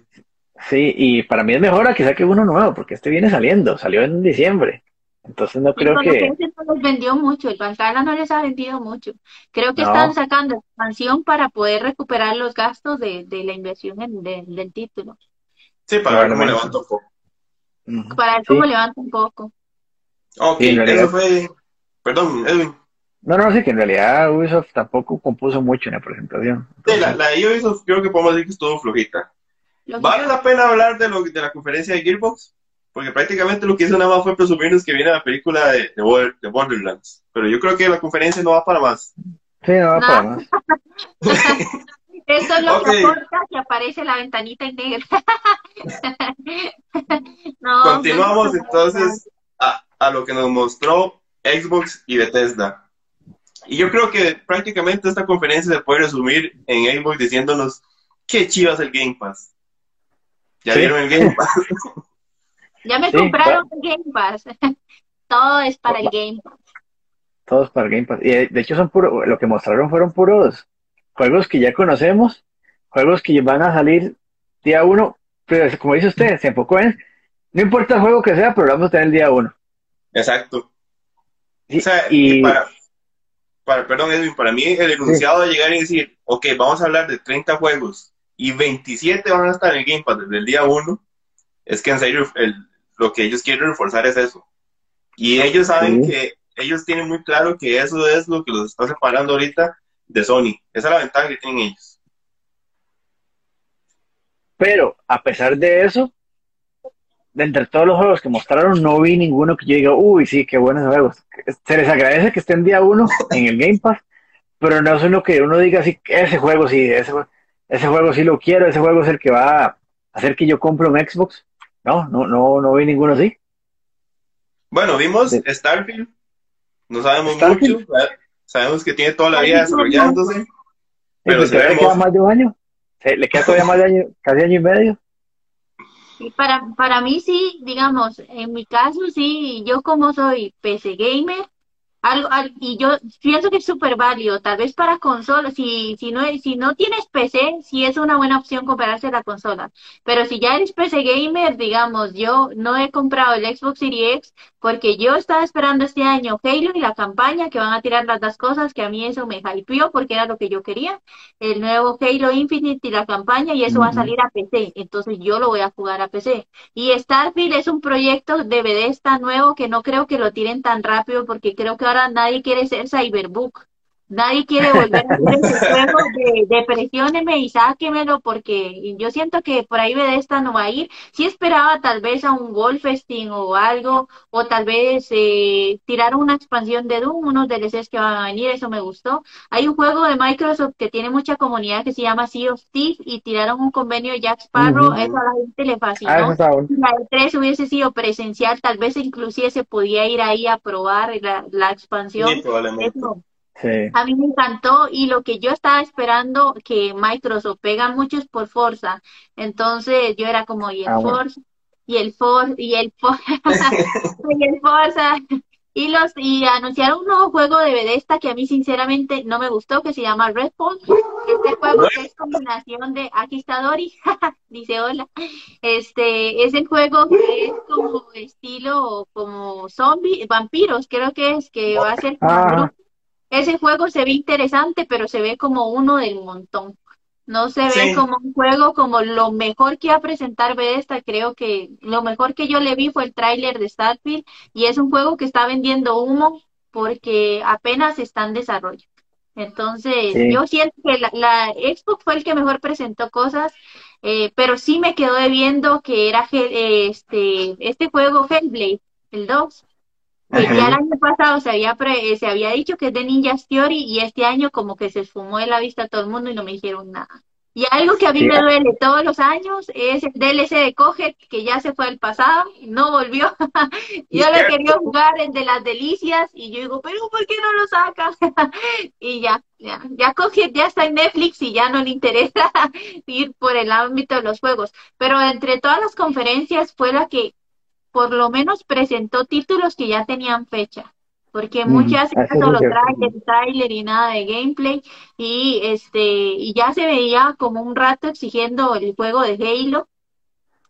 Sí, y para mí es mejor a que saque uno nuevo, porque este viene saliendo, salió en diciembre. Entonces no Y creo que, no les vendió mucho, el Valhalla no les ha vendido mucho. Creo que no, están sacando expansión para poder recuperar los gastos de, de la inversión en- de- del título, Sí, para ver cómo levanta un poco. Para ver cómo Sí, levanta un poco. Ok, sí, eso realidad, fue. Perdón, Edwin. no, no, sí, que en realidad Ubisoft tampoco compuso mucho en la presentación. Sí, la, Entonces, la de Ubisoft creo que podemos decir que estuvo flojita. Lo ¿Vale la pena hablar de, lo, de la conferencia de Gearbox? Porque prácticamente lo que hizo nada más fue presumirnos que viene la película de, de, de Borderlands. Pero yo creo que la conferencia no va para más. sí, no va para más. (laughs) eso es lo que aporta que aparece la ventanita en negro. (laughs) No, no continuamos entonces a, a lo que nos mostró Xbox y Bethesda. Y yo creo que prácticamente esta conferencia se puede resumir en Xbox diciéndonos qué chivas el Game Pass. ¿Ya Sí, vieron el Game Pass? (laughs) Ya me sí, compraron va- (laughs) el Game Pass. Todo es para el Game Pass. todos para el Game Pass. Y de, de hecho son puro, lo que mostraron fueron puros juegos que ya conocemos, juegos que van a salir día uno, pero como dice usted, se enfocó en, no importa el juego que sea, pero lo vamos a tener el día uno. Exacto. O sea, y para, para, perdón, Edwin, para mí el sí, enunciado de llegar y decir, ok, vamos a hablar de 30 juegos y 27 van a estar en el Game Pass desde el día 1, es que en serio el- lo que ellos quieren reforzar es eso. Y ellos saben sí. que ellos tienen muy claro que eso es lo que los está separando ahorita de Sony. Esa es la ventaja que tienen ellos. Pero a pesar de eso, de entre todos los juegos que mostraron, no vi ninguno que yo diga, uy, sí, qué buenos juegos. Se les agradece que estén día uno en el Game Pass, pero no es uno que uno diga, sí, ese juego sí, ese, jue- ese juego sí lo quiero, ese juego es el que va a hacer que yo compre un Xbox. No, no, no, no vi ninguno así. Bueno, vimos Starfield, no sabemos Starfield, mucho, ¿verdad? sabemos que tiene toda la vida desarrollándose, sí, pero ve le queda más de un año. Le queda todavía más de año, casi año y medio. Y para, para mí sí, digamos, en mi caso sí, yo como soy PC gamer, algo, al- y yo pienso que es súper válido, tal vez para consolas, si, si no, si no tienes PC, sí es una buena opción comprarse la consola, pero si ya eres PC gamer, digamos, yo no he comprado el Xbox Series X porque yo estaba esperando este año Halo y la campaña que van a tirar las dos cosas, que a mí eso me hypeó porque era lo que yo quería, el nuevo Halo Infinite y la campaña, y eso va a salir a PC, entonces yo lo voy a jugar a PC. Y Starfield es un proyecto de Bethesda nuevo que no creo que lo tiren tan rápido porque creo que ahora nadie quiere ser Cyberbook. Nadie quiere (laughs) volver a hacer ese juego de, de presióneme y sáquemelo porque yo siento que por ahí Bethesda no va a ir. Sí esperaba tal vez a un Wolfenstein o algo, o tal vez eh, tirar una expansión de Doom, unos DLCs que van a venir, eso me gustó. Hay un juego de Microsoft que tiene mucha comunidad que se llama Sea of Thieves y tiraron un convenio de Jack Sparrow, Ujú. eso a la gente le Ah, fascinó. está bueno. Si la E3 hubiese sido presencial, tal vez inclusive se podía ir ahí a probar la, la Sí, expansión. probablemente. Sí. a mí me encantó y lo que yo estaba esperando que Microsoft pega mucho es por Forza. Entonces yo era como, y el Ah, bueno. Forza, y el For, y el For, (laughs) y el Forza. Y los y anunciaron un nuevo juego de Bethesda que a mí sinceramente no me gustó, que se llama Redfall. Este juego que es combinación de, aquí está Dori, (laughs) dice hola. Este es el juego que es como estilo como zombie, vampiros, creo que es que va a ser como Ajá. Ese juego se ve interesante, pero se ve como uno del montón. No se ve Sí, como un juego como lo mejor que iba a presentar Bethesda. Creo que lo mejor que yo le vi fue el tráiler de Starfield y es un juego que está vendiendo humo porque apenas está en desarrollo. Entonces, Sí. yo siento que la, la Xbox fue el que mejor presentó cosas, eh, pero sí me quedó debiendo que era eh, este, este juego Hellblade, el 2, que Ajá. ya el año pasado se había, pre- eh, se había dicho que es de Ninja's Theory y este año como que se esfumó de la vista a todo el mundo y no me dijeron nada. Y algo que a mí Sí. me duele todos los años es el DLC de Coget, que ya se fue al pasado, no volvió. (laughs) Yo lo quería jugar, el de las delicias, y yo digo, pero ¿por qué no lo sacan? (laughs) y ya, ya, ya Coget ya está en Netflix y ya no le interesa (laughs) ir por el ámbito de los juegos. Pero entre todas las conferencias fue la que por lo menos presentó títulos que ya tenían fecha. Porque Ujú, muchas eso eran sí es solo trailer, trailer y nada de gameplay y este y ya se veía como un rato exigiendo el juego de Halo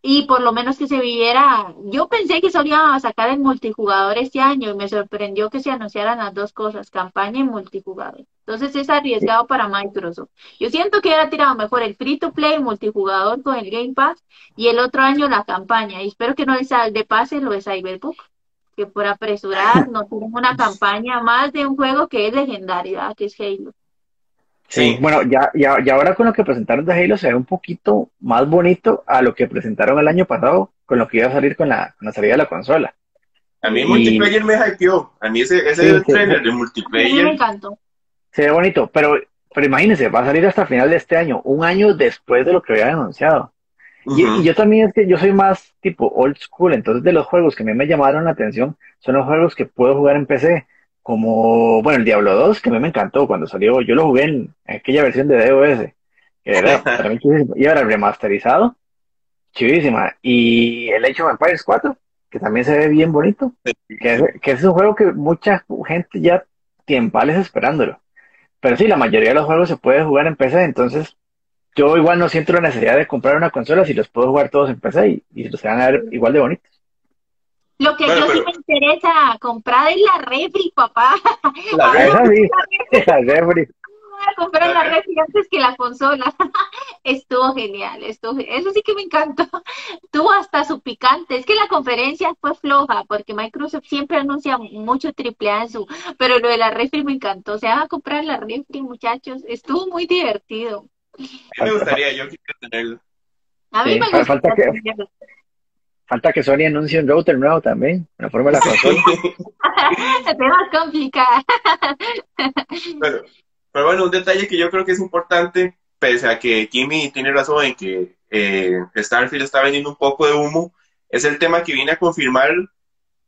y por lo menos que se viviera yo pensé que solo iban a sacar el multijugador este año y me sorprendió que se anunciaran las dos cosas campaña y multijugador entonces es arriesgado para Microsoft yo siento que hubiera tirado mejor el free to play multijugador con el Game Pass y el otro año la campaña y espero que no les de pase lo de Cyberpunk que por apresurar no tienen una (laughs) campaña más de un juego que es legendario, ¿verdad? que es Halo. Sí, Sí. bueno, ya, ya, ya ahora con lo que presentaron de Halo se ve un poquito más bonito a lo que presentaron el año pasado con lo que iba a salir con la, con la salida de la consola. A mí el Y- multiplayer me hypeó. A mí ese, ese Sí, sí, trailer sí. de A mí me multiplayer. encantó. Se ve bonito, pero, pero imagínense, va a salir hasta final de este año, un año después de lo que habían anunciado. Y yo también es que yo soy más tipo old school, entonces de los juegos que a mí me llamaron la atención son los juegos que puedo jugar en PC, como, bueno, el Diablo 2, que a mí me encantó cuando salió, yo lo jugué en aquella versión de DOS, que era (laughs) para mí y ahora remasterizado, chidísima, y el Age of Empires 4, que también se ve bien bonito, que es, que es un juego que mucha gente ya tiempales esperándolo. Pero sí, la mayoría de los juegos se puede jugar en PC, entonces yo igual no siento la necesidad de comprar una consola si los puedo jugar todos en PC y, y los van a ver igual de bonitos. Lo que Bueno, yo sí me interesa comprar es la refri, papá. (laughs) La A ver, Esa sí, esa refri. (laughs) voy a comprar la refri antes que la consola. (laughs) Estuvo genial, estuvo, eso sí que me encantó. Tuvo hasta su picante. Es que la conferencia fue floja porque Microsoft siempre anuncia mucho triple A en su, pero lo de la refri me encantó. Se van a comprar la refri, muchachos. Estuvo muy divertido. A mí me gustaría, yo quisiera tenerlo. A mí Sí, me fa- gusta. falta que- Falta que Sony anuncie un router nuevo también, la forma de la consola. Se te va a complicar. Pero, pero bueno, un detalle que yo creo que es importante, pese a que Kimi tiene razón en que eh, Starfield está vendiendo un poco de humo, es el tema que viene a confirmar,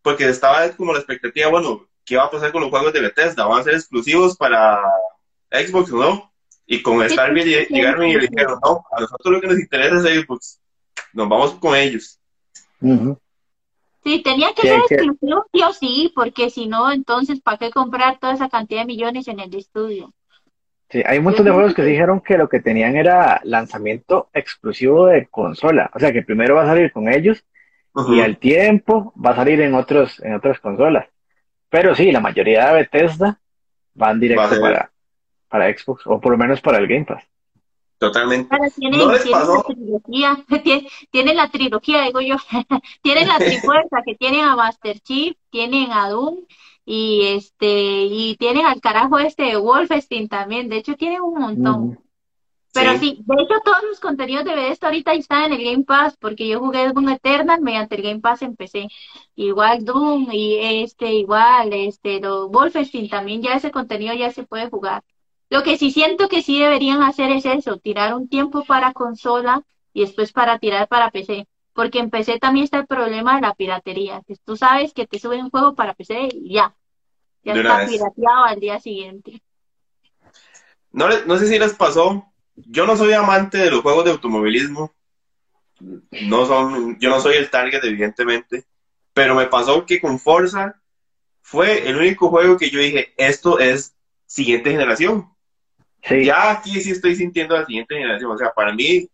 porque estaba como la expectativa, bueno, ¿qué va a pasar con los juegos de Bethesda? ¿Van a ser exclusivos para Xbox o no? Y con Starfield llegaron y le dijeron, no, a nosotros lo que nos interesa es Xbox, nos vamos con ellos. Sí, tenía que Sí, ser que- exclusivo sí o sí, porque si no, entonces, ¿para qué comprar toda esa cantidad de millones en el estudio? Sí, hay un montón de juegos que dijeron que lo que tenían era lanzamiento exclusivo de consola. O sea, que primero va a salir con ellos y al tiempo va a salir en otros, en otras consolas. Pero sí, la mayoría de Bethesda van Va directo para, para Xbox, o por lo menos para el Game Pass. Totalmente. Ahora tienen, ¿No les tienen pasó? la trilogía, (laughs) tienen la trilogía, digo yo, (laughs) tienen la trifuerza, que tienen a Master Chief, tienen a Doom, y este, y tienen al carajo este de Wolfenstein también, de hecho tienen un montón. Pero Sí. sí, de hecho todos los contenidos de Bethesda ahorita están en el Game Pass, porque yo jugué Doom Eternal mediante el Game Pass empecé. Igual Doom y este, igual, este, los Wolfenstein también ya ese contenido ya se puede jugar. Lo que sí siento que sí deberían hacer es eso, tirar un tiempo para consola y después para tirar para PC. Porque en PC también está el problema de la piratería, que tú sabes que te suben un juego para PC y ya. Ya De está pirateado al día siguiente. No, no sé si les pasó. Yo no soy amante de los juegos de automovilismo. No son, yo no soy el target, evidentemente. Pero me pasó que con Forza fue el único juego que yo dije, esto es siguiente generación. Sí, Ya aquí sí estoy sintiendo la siguiente generación. O sea, para mí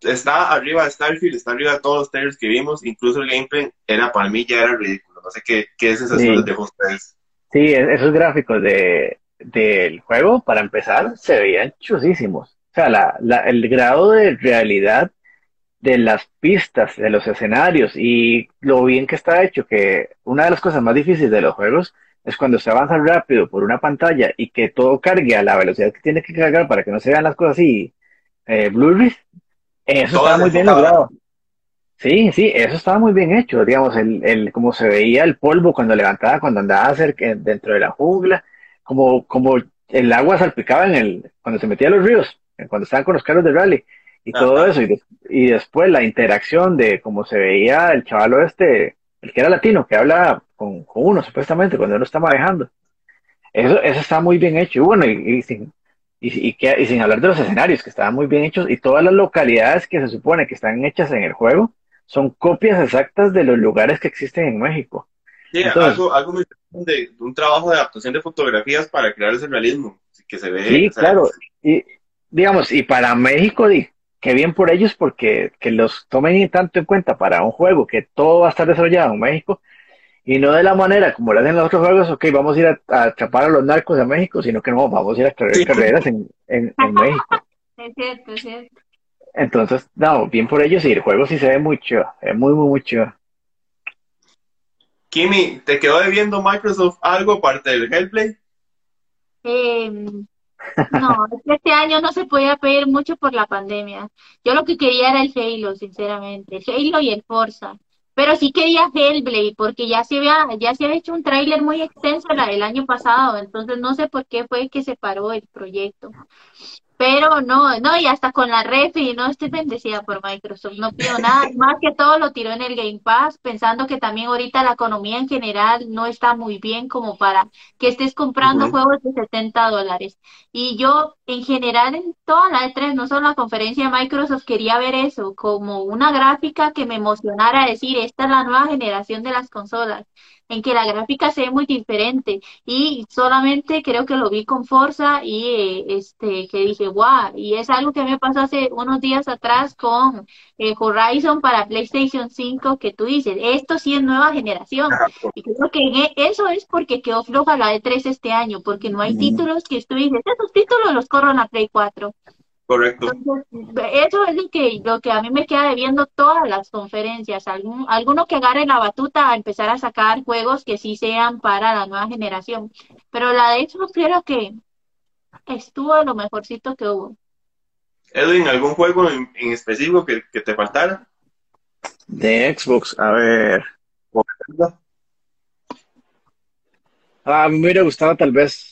está arriba de Starfield, está arriba de todos los trailers que vimos. Incluso el gameplay era para mí ya era ridículo. No sé qué, qué sensación Sí. les dejó a ustedes. sí, esos gráficos de, del juego, para empezar, se veían chusísimos. O sea, la, la, el grado de realidad de las pistas, de los escenarios y lo bien que está hecho, que una de las cosas más difíciles de los juegos es cuando se avanza rápido por una pantalla y que todo cargue a la velocidad que tiene que cargar para que no se vean las cosas así, eh, Blu-ray, eso estaba muy bien logrado. Sí, sí, eso estaba muy bien hecho, digamos, el, el, como se veía el polvo cuando levantaba, cuando andaba cerca, dentro de la jungla, como, como el agua salpicaba en el, cuando se metía a los ríos, cuando estaban con los carros de rally, y todo eso, y, y, después la interacción de cómo se veía el chaval este, el que era latino, que habla con, con uno supuestamente cuando uno está manejando. Eso, eso está muy bien hecho, y bueno, y, sin, y, que, y sin hablar de los escenarios, que estaban muy bien hechos, y todas las localidades que se supone que están hechas en el juego, son copias exactas de los lugares que existen en México. Sí, algo, algo muy de, un trabajo de adaptación de fotografías para crear ese realismo, que se ve. Sí, claro. Y digamos, y para México, que bien por ellos, porque que los tomen tanto en cuenta para un juego que todo va a estar desarrollado en México, y no de la manera como lo hacen los otros juegos, ok, vamos a ir a, atrapar a los narcos de México, sino que no, vamos a ir a crear carreras en, en, en México. Es cierto, es cierto. Entonces, no, bien por ellos y el juego sí se ve mucho, es muy, muy, mucho. Kimi, ¿te quedó debiendo Microsoft algo aparte del Hellplay? Eh, no, este año no se podía pedir mucho por la pandemia. Yo lo que quería era el Halo, sinceramente, el Halo y el Forza. Pero sí quería Hellblade porque ya se había, ya se había hecho un tráiler muy extenso el año pasado, entonces no sé por qué fue que se paró el proyecto. Pero no, no, y hasta con la y no estoy bendecida por Microsoft, no pido nada, (laughs) más que todo lo tiró en el Game Pass, pensando que también ahorita la economía en general no está muy bien como para que estés comprando juegos de 70 dólares. Y yo, en general, en toda la E3, no solo la conferencia de Microsoft, quería ver eso, como una gráfica que me emocionara decir, esta es la nueva generación de las consolas en que la gráfica se ve muy diferente. Y solamente creo que lo vi con Forza y eh, este que dije wow y es algo que me pasó hace unos días atrás con eh, Horizon para PlayStation 5 que tú dices esto sí es nueva generación y creo que e, eso es porque quedó floja la de 3 este año porque no hay títulos que tú dices esos títulos los corro en la Play 4 Correcto. eso es lo que, lo que a mí me queda debiendo todas las conferencias. Algún, alguno que agarre la batuta a empezar a sacar juegos que sí sean para la nueva generación. Pero la de hecho creo que estuvo lo mejorcito que hubo. Edwin, ¿algún juego en, específico que, que, te faltara? De Xbox, a ver. A mí me hubiera gustado tal vez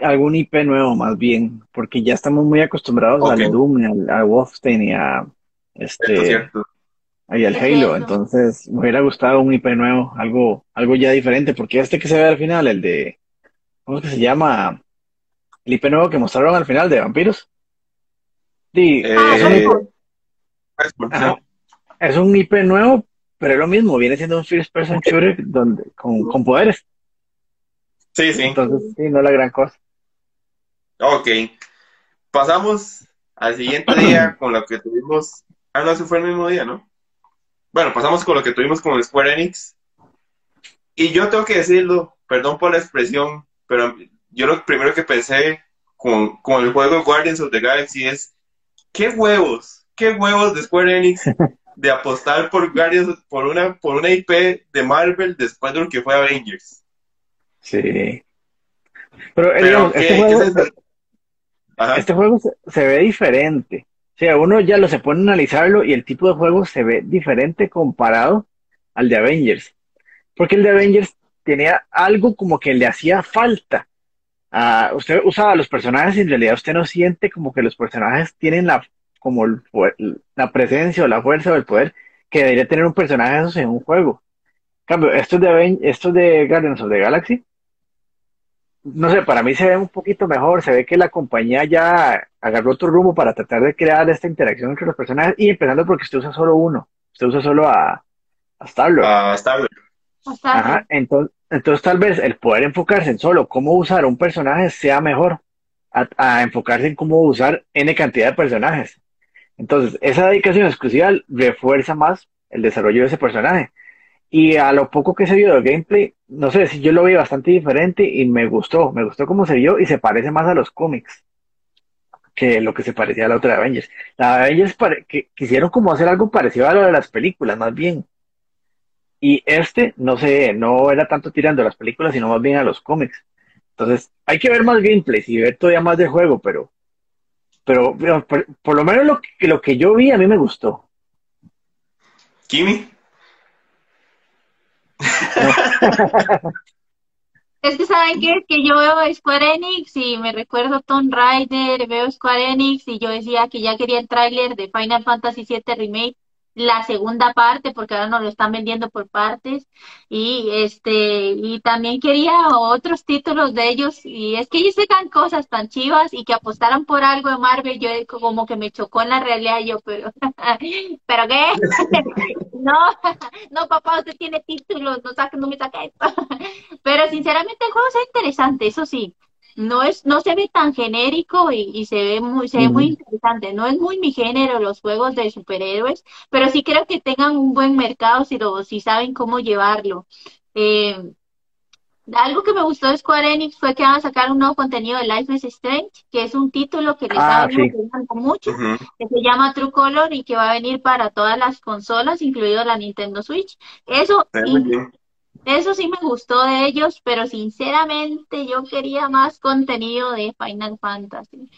algún IP nuevo más bien, porque ya estamos muy acostumbrados al Doom, al, al, Wolfenstein y a este y al Halo, entonces me hubiera gustado un IP nuevo, algo, algo ya diferente, porque este que se ve al final, el de ¿cómo es que se llama? El IP nuevo que mostraron al final de vampiros. Sí, eh, es, un IP, nuevo, pero es lo mismo, viene siendo un first person shooter donde, con, con poderes. Sí, sí. Entonces, sí, no es la gran cosa. Ok. Pasamos al siguiente (clears throat) día con lo que tuvimos. Ah, no, ese fue el mismo día, ¿no? Bueno, pasamos con lo que tuvimos con Square Enix. Y yo tengo que decirlo, perdón por la expresión, pero yo lo primero que pensé con, con el juego Guardians of the Galaxy es, ¿qué huevos? ¿Qué huevos de Square Enix (laughs) de apostar por Guardians, por una, por una IP de Marvel después de lo que fue Avengers? Sí. Pero, eh, este juego, este juego se, ve diferente. O sea, uno ya lo se pone a analizarlo y el tipo de juego se ve diferente comparado al de Avengers. Porque el de Avengers tenía algo como que le hacía falta. Uh, usted usaba los personajes y en realidad usted no siente como que los personajes tienen la, como la presencia o la fuerza o el poder que debería tener un personaje en un juego. En cambio, estos de, estos de Guardians of the Galaxy no sé, para mí se ve un poquito mejor, se ve que la compañía ya agarró otro rumbo para tratar de crear esta interacción entre los personajes y empezando porque usted usa solo uno, usted usa solo a, a Star-Lord. A Star-Lord. Ajá, entonces, entonces tal vez el poder enfocarse en solo cómo usar un personaje sea mejor a, enfocarse en cómo usar N cantidad de personajes. Entonces, esa dedicación exclusiva refuerza más el desarrollo de ese personaje. Y a lo poco que se vio del gameplay, no sé, si yo lo vi bastante diferente y me gustó, me gustó cómo se vio y se parece más a los cómics que lo que se parecía a la otra de Avengers. La Avengers que quisieron como hacer algo parecido a lo de las películas, más bien. Y este, no sé, no era tanto tirando las películas, sino más bien a los cómics. Entonces, hay que ver más gameplays y ver todavía más de juego, pero, pero, pero por, por lo menos lo que, lo que yo vi a mí me gustó. Kimi, Es que saben qué? que yo veo Square Enix y me recuerdo Tomb Raider, veo Square Enix y yo decía que ya quería el tráiler de Final Fantasy VII Remake, la segunda parte, porque ahora nos lo están vendiendo por partes, y este, y también quería otros títulos de ellos, y es que ellos sacan cosas tan chivas y que apostaran por algo de Marvel, yo como que me chocó en la realidad, yo, pero, (laughs) ¿pero qué? (laughs) No, (laughs) no, papá, usted tiene títulos, no saque, no me saca esto. Pero sinceramente el juego es interesante, eso sí. No es, no se ve tan genérico y, y se ve muy, se ve muy interesante. No es muy mi género los juegos de superhéroes, pero sí creo que tengan un buen mercado si lo, si saben cómo llevarlo. Eh, algo que me gustó de Square Enix fue que van a sacar un nuevo contenido de Life is Strange, que es un título que les ha Ah, venido sí. mucho que se llama True Color y que va a venir para todas las consolas, incluido la Nintendo Switch. Eso, se eso sí me gustó de ellos, pero sinceramente yo quería más contenido de Final Fantasy.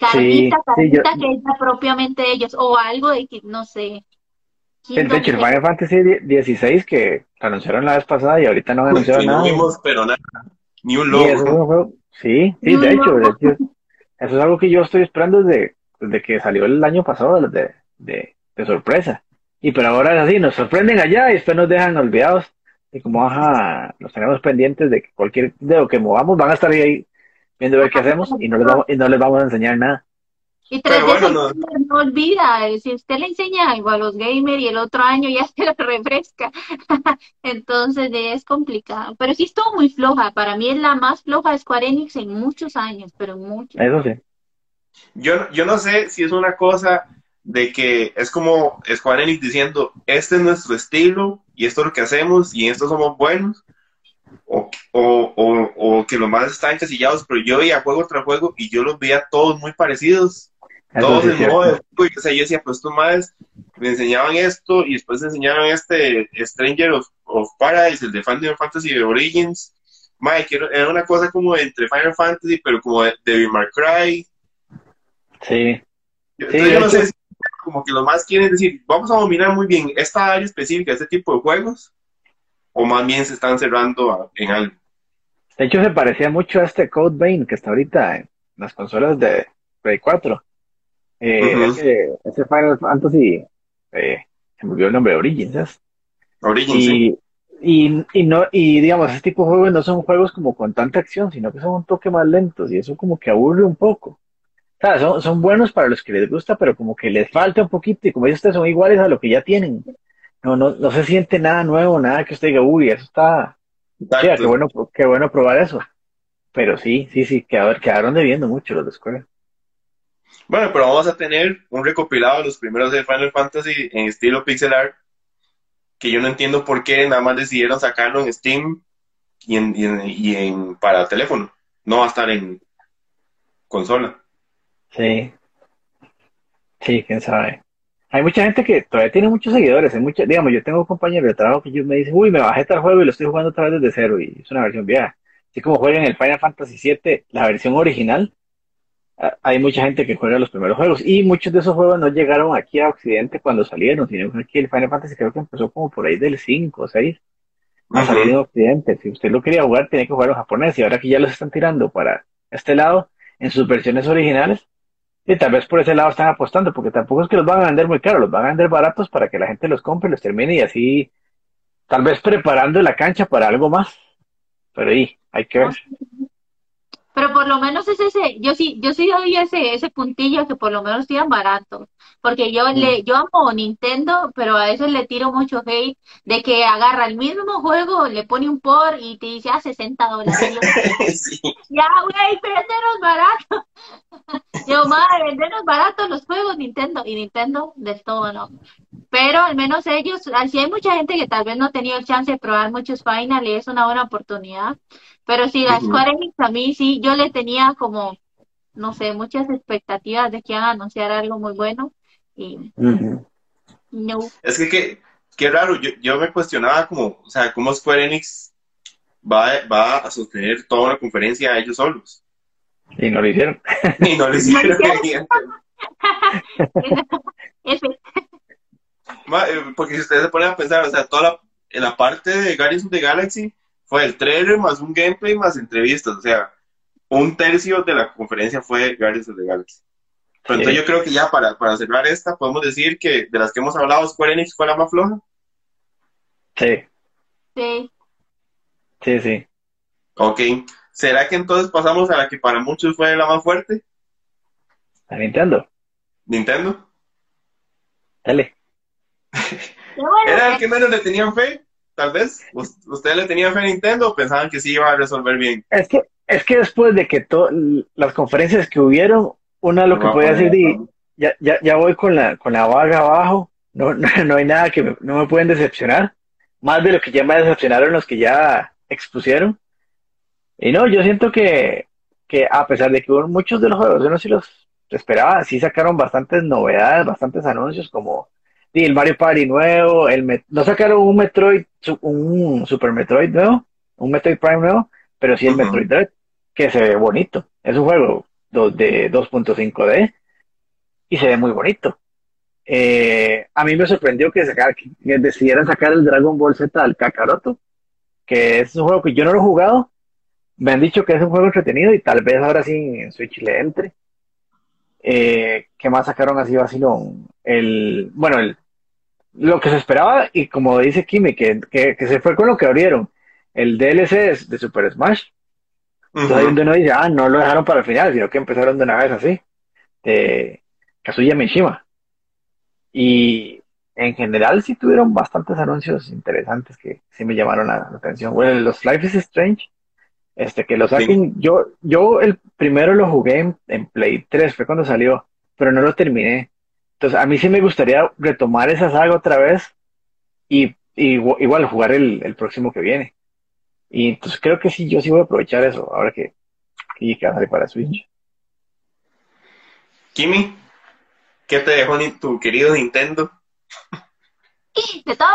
Sí, Carnita, sí, yo, carnita que es la propiamente de ellos, o algo de que, no sé, de de el Hearts. Final Fantasy XVI que anunciaron la vez pasada y ahorita no han Uy, anunciado que no nada. vimos, pero nada, ni un Y eso es logo. un juego, sí, sí, de hecho, de hecho, eso es algo que yo estoy esperando desde, desde que salió el año pasado de, de, de sorpresa. Y pero ahora es así, nos sorprenden allá y después nos dejan olvidados. Y como ajá, nos tenemos pendientes de que cualquier dedo que movamos van a estar ahí viendo a ver qué hacemos y no les vamos, y no les vamos a enseñar nada. Y Pero de bueno, eso, no, no olvida, eh, si usted le enseña algo a los gamers y el otro año ya (laughs) se lo refresca, (laughs) entonces es complicado. Pero sí estuvo muy floja, para mí es la más floja de Square Enix en muchos años, pero en muchos. Eso sí. yo, yo no sé si es una cosa de que es como Square Enix diciendo, este es nuestro estilo y esto es lo que hacemos y en esto somos buenos, o, o, o, o que los más están encasillados, pero yo veía juego tras juego y yo los veía todos muy parecidos, Eso todos en modo de juego, y, o sea, yo decía, pues estos más me enseñaban esto y después me enseñaron este Stranger of, of Paradise, el de Final Fantasy Origins, Mike, era una cosa como entre Final Fantasy, pero como de Devil May Cry, Sí, Yo- sí, yo de no sé si como que lo más quieren decir, vamos a dominar muy bien esta área específica, este tipo de juegos, o más bien se están cerrando a- en algo. de hecho se parecía mucho a este Code Vein que está ahorita en las consolas de Play 4. Eh, ese, ese Final Fantasy, eh, se me olvidó el nombre, Origins, ¿es? Origins, sí. Y, y, y no, y digamos, ese tipo de juegos no son juegos como con tanta acción, sino que son un toque más lentos y eso como que aburre un poco. O sea, son, son buenos para los que les gusta, pero como que les falta un poquito y como dice usted, son iguales a lo que ya tienen. No, no, no se siente nada nuevo, nada que usted diga, uy, eso está, chica, qué Exacto. bueno, qué bueno probar eso. Pero sí, sí, sí, quedaron, quedaron debiendo mucho los de Square. Bueno, pero vamos a tener un recopilado de los primeros de Final Fantasy en estilo pixel art, que yo no entiendo por qué nada más decidieron sacarlo en Steam y en, y en, y en- para teléfono, no va a estar en consola. Sí, sí, quién sabe. Hay mucha gente que todavía tiene muchos seguidores, hay mucha, digamos, yo tengo compañeros de trabajo que ellos me dicen, uy, me bajé tal juego y lo estoy jugando otra vez desde cero y es una versión vieja. Así como juegan el Final Fantasy VII, la versión original, hay mucha gente que juega los primeros juegos y muchos de esos juegos no llegaron aquí a Occidente cuando salieron, sino que aquí el Final Fantasy creo que empezó como por ahí del 5 o 6 a salir en. Occidente. Si usted lo quería jugar, tenía que jugarlo en japonés y ahora que ya los están tirando para este lado, en sus versiones originales, y tal vez por ese lado están apostando, porque tampoco es que los van a vender muy caros, los van a vender baratos para que la gente los compre, los termine y así, tal vez preparando la cancha para algo más. Pero ahí, hay que ver. Pero por lo menos es ese, yo sí, yo sí doy ese, ese puntillo que por lo menos sean baratos. Porque yo le, yo amo Nintendo, pero a veces le tiro mucho hate de que agarra el mismo juego, le pone un por y te dice a 60 dólares. Sí. (laughs) ya, güey, véndenos barato. Yo, madre, véndenos barato los juegos Nintendo. Y Nintendo, del todo no. Pero al menos ellos, así hay mucha gente que tal vez no ha tenido el chance de probar muchos Final y es una buena oportunidad. Pero sí, la Ujú. Square Enix a mí sí, yo le tenía como, no sé, muchas expectativas de que iban a anunciar algo muy bueno y no. Es que, que qué raro, yo, yo me cuestionaba como, o sea, cómo Square Enix va, va a sostener toda una conferencia a ellos solos. Y no lo hicieron. (laughs) Y no lo hicieron. (laughs) Eh, Porque si ustedes se ponen a pensar, o sea, toda la, en la parte de Guardians of the Galaxy fue el trailer más un gameplay más entrevistas, o sea, un tercio de la conferencia fue Guardians of the Galaxy. Pero Sí. entonces yo creo que ya para, para cerrar esta, podemos decir que de las que hemos hablado, Square Enix fue la más floja. Sí, Sí. sí, sí. Ok. ¿Será que entonces pasamos a la que para muchos fue la más fuerte? A Nintendo. Nintendo. Dale. ¿Era el que menos le tenían fe? Tal vez. ¿Us- ¿Ustedes le tenían fe a Nintendo o pensaban que sí iba a resolver bien? Es que, es que después de que to- las conferencias que hubieron, una lo que No, podía no, decir, di, no. ya, ya, ya voy con la, con la vaga abajo, no, (laughs) no, no hay nada que me- no me pueden decepcionar, más de lo que ya me decepcionaron los que ya expusieron. Y no, yo siento que, que a pesar de que hubo muchos de los juegos, yo no sé si los esperaba, sí sacaron bastantes novedades, bastantes anuncios, como el Mario Party nuevo, el no sacaron un Metroid, un Super Metroid nuevo, un Metroid Prime nuevo, pero sí el. Metroid Dread, que se ve bonito. Es un juego de 2.5D y se ve muy bonito. Eh, a mí me sorprendió que, sacar, que decidieran sacar el Dragon Ball Z al Kakaroto, que es un juego que yo no lo he jugado. Me han dicho que es un juego entretenido y tal vez ahora sí en Switch le entre. Eh, ¿qué más sacaron así vacilón? El, bueno, el, lo que se esperaba y como dice Kimi, que, que, que se fue con lo que abrieron. El DLC de, de Super Smash. Entonces ahí Ujú. donde uno dice, ah, no lo dejaron para el final, sino que empezaron de una vez así, de Kazuya Mishima. Y en general sí tuvieron bastantes anuncios interesantes que sí me llamaron la, la atención. Bueno, los Life is Strange, este, que lo saquen, yo, yo el primero lo jugué en, en Play 3, fue cuando salió, pero no lo terminé. Entonces a mí sí me gustaría retomar esa saga otra vez y, y igual jugar el, el próximo que viene. Y entonces creo que sí, yo sí voy a aprovechar eso, ahora que, y que va a salir para Switch. Kimi, ¿qué te dejó ni- tu querido Nintendo? De todo,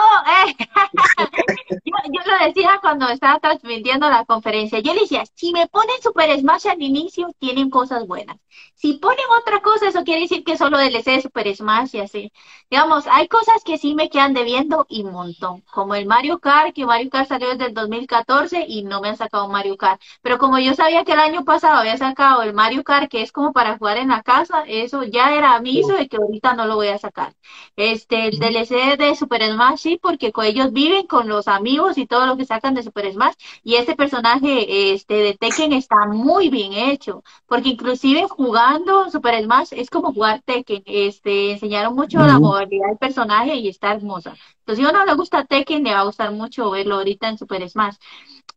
eh. (laughs) yo, yo lo decía cuando estaba transmitiendo la conferencia. Yo le decía, si me ponen Super Smash al inicio, tienen cosas buenas. Si ponen otra cosa, eso quiere decir que solo DLC de Super Smash y así. Digamos, hay cosas que sí me quedan debiendo y un montón. Como el Mario Kart, que Mario Kart salió desde el 2014 y no me han sacado Mario Kart. Pero como yo sabía que el año pasado había sacado el Mario Kart, que es como para jugar en la casa, eso ya era aviso de que ahorita no lo voy a sacar. Este, el DLC de Super Smash, sí, porque con ellos viven con los amigos y todo lo que sacan de Super Smash. Y este personaje, este, de Tekken está muy bien hecho, porque inclusive jugando Super Smash es como jugar Tekken. Este, enseñaron mucho la modalidad del personaje y está hermosa. Entonces, si a uno le gusta Tekken, le va a gustar mucho verlo ahorita en Super Smash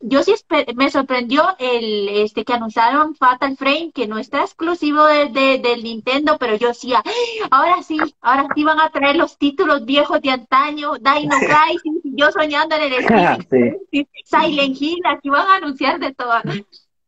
yo sí me sorprendió el este que anunciaron Fatal Frame que no está exclusivo de, de- del Nintendo, pero yo decía, "Ah, ahora sí, ahora sí van a traer los títulos viejos de antaño, Dino (laughs) Crisis, yo soñando en el (laughs) Spirit, Sí. Silent Hill, aquí van a anunciar de todo.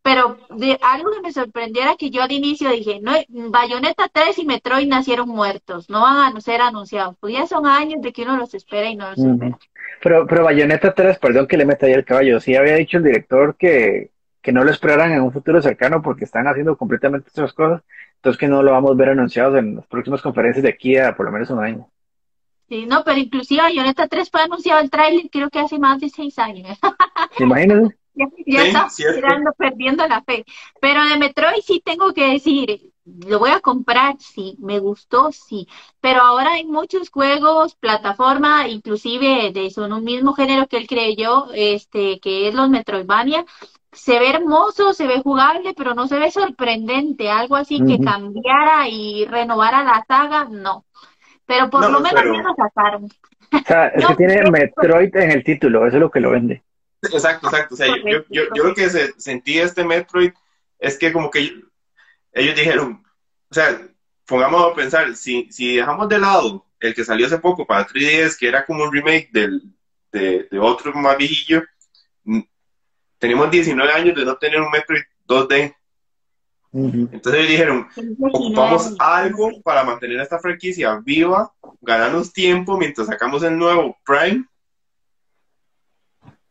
Pero de algo que me sorprendió era que yo al inicio dije, no, Bayonetta 3 y Metroid nacieron muertos, no van a ser anunciados. Pues ya son años de que uno los espera y no los Ujú. espera. Pero, pero Bayonetta 3, perdón que le meta ahí el caballo, sí había dicho el director que, que no lo esperaran en un futuro cercano porque están haciendo completamente otras cosas, entonces que no lo vamos a ver anunciados en las próximas conferencias de aquí a por lo menos un año. Sí, no, pero inclusive Bayonetta 3 fue anunciado el tráiler creo que hace más de seis años. ¿Se imaginan? (laughs) Ya, ya Sí, tirando, perdiendo la fe. Pero de Metroid sí tengo que decir, lo voy a comprar, sí, me gustó, sí. Pero ahora hay muchos juegos, plataforma, inclusive de son un mismo género que él creyó, este, que es los Metroidvania. Se ve hermoso, se ve jugable, pero no se ve sorprendente, algo así que cambiara y renovara la saga, no. Pero por No, lo menos pero- ya lo sacaron. O sea, es No, que tiene pero- Metroid en el título, eso es lo que lo vende. Exacto, exacto. O sea, yo, yo, yo, yo lo que se, sentí de este Metroid es que como que ellos dijeron, o sea, pongamos a pensar, si, si dejamos de lado el que salió hace poco para 3DS, que era como un remake del, de, de otro más viejillo, tenemos 19 años de no tener un Metroid 2D. Ujú. Entonces dijeron, ocupamos algo para mantener esta franquicia viva, ganarnos tiempo mientras sacamos el nuevo Prime.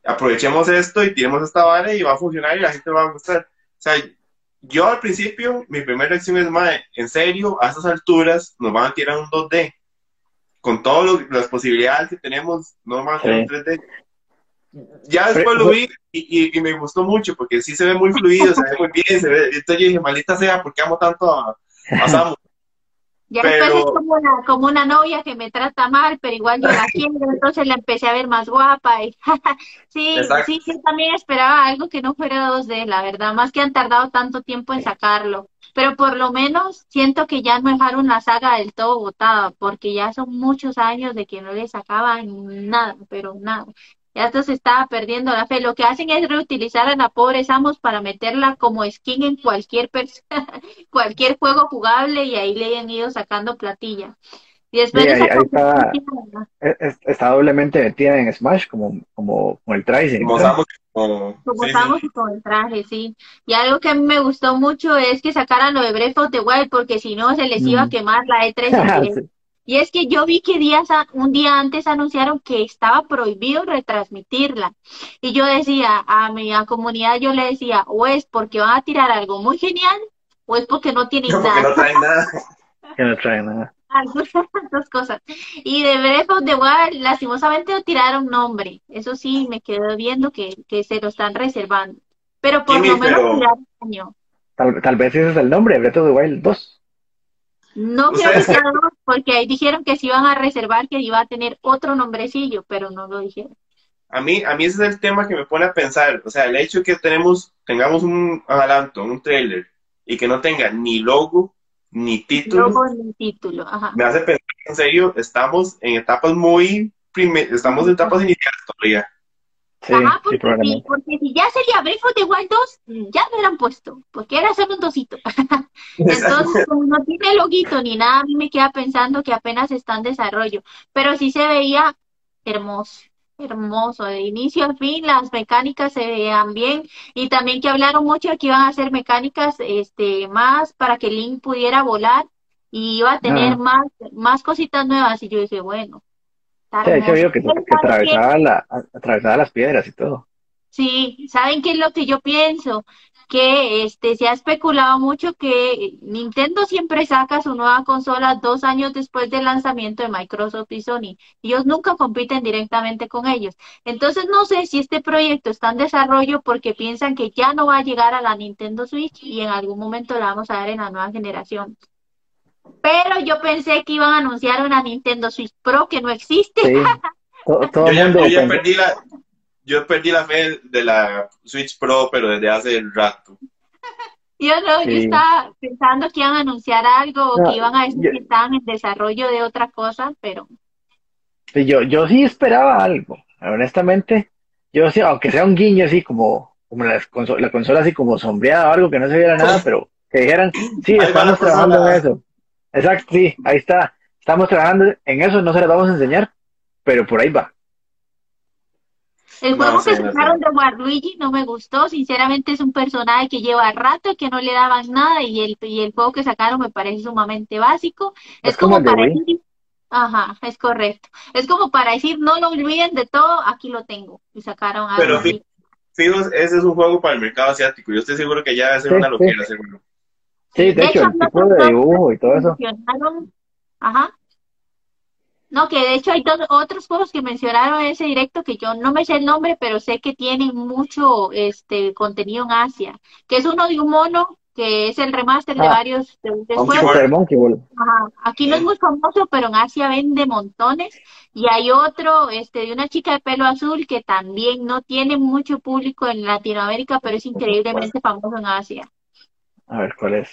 Aprovechemos esto y tiremos esta vara y va a funcionar y la gente va a gustar. O sea, yo al principio, mi primera reacción es, mae, en serio, a estas alturas nos van a tirar un 2D. Con todas las posibilidades que tenemos, no van a tirar un 3D. Ya después Pero- lo vi y, y- y me gustó mucho porque sí se ve muy fluido, se ve muy bien, se ve, entonces yo dije, maldita sea, ¿por qué amo tanto a, a (laughs) Samus? Ya Pero- después es como una, como una novia que me trata mal, pero igual yo la (laughs) quiero, entonces la empecé a ver más guapa. Y, (laughs) sí, Exacto. sí, yo también esperaba algo que no fuera 2D, la verdad, más que han tardado tanto tiempo en sacarlo. Pero por lo menos siento que ya no dejaron la saga del todo botada, porque ya son muchos años de que no le sacaban nada, pero nada. Ya esto se estaba perdiendo la fe. Lo que hacen es reutilizar a la pobre Samus para meterla como skin en cualquier (laughs) cualquier juego jugable y ahí le han ido sacando platilla. Y después Sí, de ahí- ahí está. doblemente metida en Smash como, como, como el Trice. Como Samus, como- como sí, sí. estamos con el traje, sí. Y algo que a mí me gustó mucho es que sacaran lo de Breath of the Wild, porque si no se les iba a quemar la E3 en directo. Sí. Y es que yo vi que días a- un día antes anunciaron que estaba prohibido retransmitirla. Y yo decía, a mi a comunidad yo le decía, o es porque van a tirar algo muy genial, o es porque no tienen No, nada. (laughs) no traen nada. Que no trae nada. Algunas (laughs) dos cosas. Y de Breath of the Wild, lastimosamente no tiraron nombre. Eso sí, me quedo viendo que, que se lo están reservando. Pero por lo menos pero- tiraron año. Tal, tal vez ese es el nombre, Breath of the Wild 2. No creo (laughs) porque ahí dijeron que se iban a reservar, que iba a tener otro nombrecillo, pero no lo dijeron. A mí, a mí ese es el tema que me pone a pensar. O sea, el hecho de que tenemos, tengamos un adelanto, un trailer, y que no tenga ni logo, ni título, en el título, ajá. me hace pensar que en serio estamos en etapas muy, prime- estamos en etapas iniciales todavía. Sí, Ajá, sí, porque, si, porque si ya sería Breath of the Wild 2, ya lo hubieran puesto, porque era solo un dosito. (laughs) Entonces, como no tiene loguito ni nada, a mí me queda pensando que apenas está en desarrollo, pero sí se veía hermoso, hermoso, de inicio a fin, las mecánicas se veían bien, y también que hablaron mucho de que iban a hacer mecánicas este, más para que Link pudiera volar, y iba a tener Ah. más, más cositas nuevas, y yo dije, bueno, Sí, que, atravesaba, la, atravesaba las piedras y todo. Sí, ¿saben qué es lo que yo pienso? Que este se ha especulado mucho que Nintendo siempre saca su nueva consola dos años después del lanzamiento de Microsoft y Sony. Ellos nunca compiten directamente con ellos. Entonces no sé si este proyecto está en desarrollo porque piensan que ya no va a llegar a la Nintendo Switch y en algún momento la vamos a ver en la nueva generación. Pero yo pensé que iban a anunciar una Nintendo Switch Pro que no existe. Sí. (laughs) Todo, todo Yo ya, mundo yo ya pensó- perdí la, yo perdí la fe de la Switch Pro, pero desde hace rato. Yo no, yo estaba pensando que iban a anunciar algo o No, que iban a decir yo- que estaban en desarrollo de otra cosa, pero Sí, yo, yo sí esperaba algo, honestamente. Yo sí, aunque sea un guiño así como, como la, consola, la consola así como sombreada o algo que no se viera nada, pero que dijeran, sí, estamos trabajando en eso. Exacto, sí, ahí está. Estamos trabajando en eso, no se las vamos a enseñar, pero por ahí va. el No juego que no sacaron de Waluigi no me gustó, sinceramente es un personaje que lleva rato y que no le daban nada y el, y el juego que sacaron me parece sumamente básico. Es, Es como para decir, ajá, es correcto. Es como para decir, no lo olviden de todo, aquí lo tengo. Y sacaron algo Pero así. Fijos, ese es un juego para el mercado asiático. Yo estoy seguro que ya debe ser Sí, una sí. loquera hacerlo. Sí, de hecho, el tipo de dibujo y todo eso. ajá. No, que de hecho hay dos, otros juegos que mencionaron en ese directo que yo no me sé el nombre, pero sé que tienen mucho este contenido en Asia, que es uno de un mono, que es el remaster de Ah. varios de, de juegos. Ajá. Aquí no es muy famoso, pero en Asia vende montones. Y hay otro este de una chica de pelo azul que también no tiene mucho público en Latinoamérica, pero es increíblemente famoso en Asia. A ver, ¿cuál es?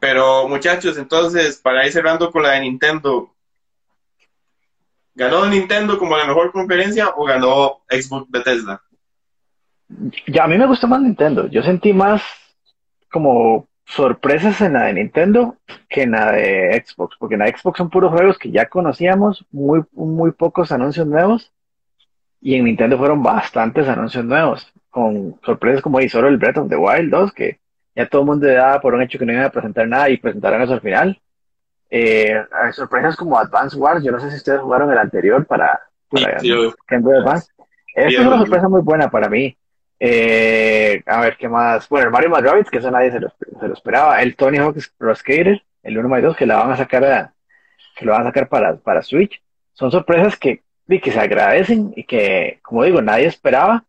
Pero muchachos, entonces, para ir cerrando con la de Nintendo, ¿ganó Nintendo como la mejor conferencia o ganó Xbox Bethesda? Ya, a mí me gustó más Nintendo. Yo sentí más como sorpresas en la de Nintendo que en la de Xbox, porque en la Xbox son puros juegos que ya conocíamos, muy, muy pocos anuncios nuevos, y en Nintendo fueron bastantes anuncios nuevos, con sorpresas como ahí solo el Breath of the Wild 2, que ya todo el mundo daba por un hecho que no iban a presentar nada y presentaron eso al final. Eh, hay sorpresas como Advance Wars, yo no sé si ustedes jugaron el anterior para, para Sí, Game Boy Advance. Esta Sí, es una sorpresa muy buena para mí. Eh, a ver, ¿qué más? Bueno, el Mario más Rabbids, que eso nadie se lo, se lo esperaba. El Tony Hawk Pro Skater, el 1 más 2, que la van a sacar a- que lo van a sacar para, para Switch. Son sorpresas que, y que se agradecen y que, como digo, nadie esperaba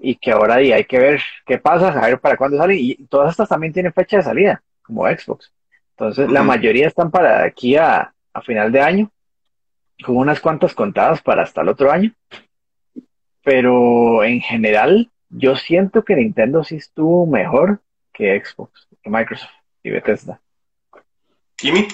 y que ahora y hay que ver qué pasa, a ver para cuándo salen. Y todas estas también tienen fecha de salida, como Xbox. Entonces, la mayoría están para aquí a, a final de año, con unas cuantas contadas para hasta el otro año. Pero en general, yo siento que Nintendo sí estuvo mejor que Xbox, que Microsoft y Bethesda. Kimi,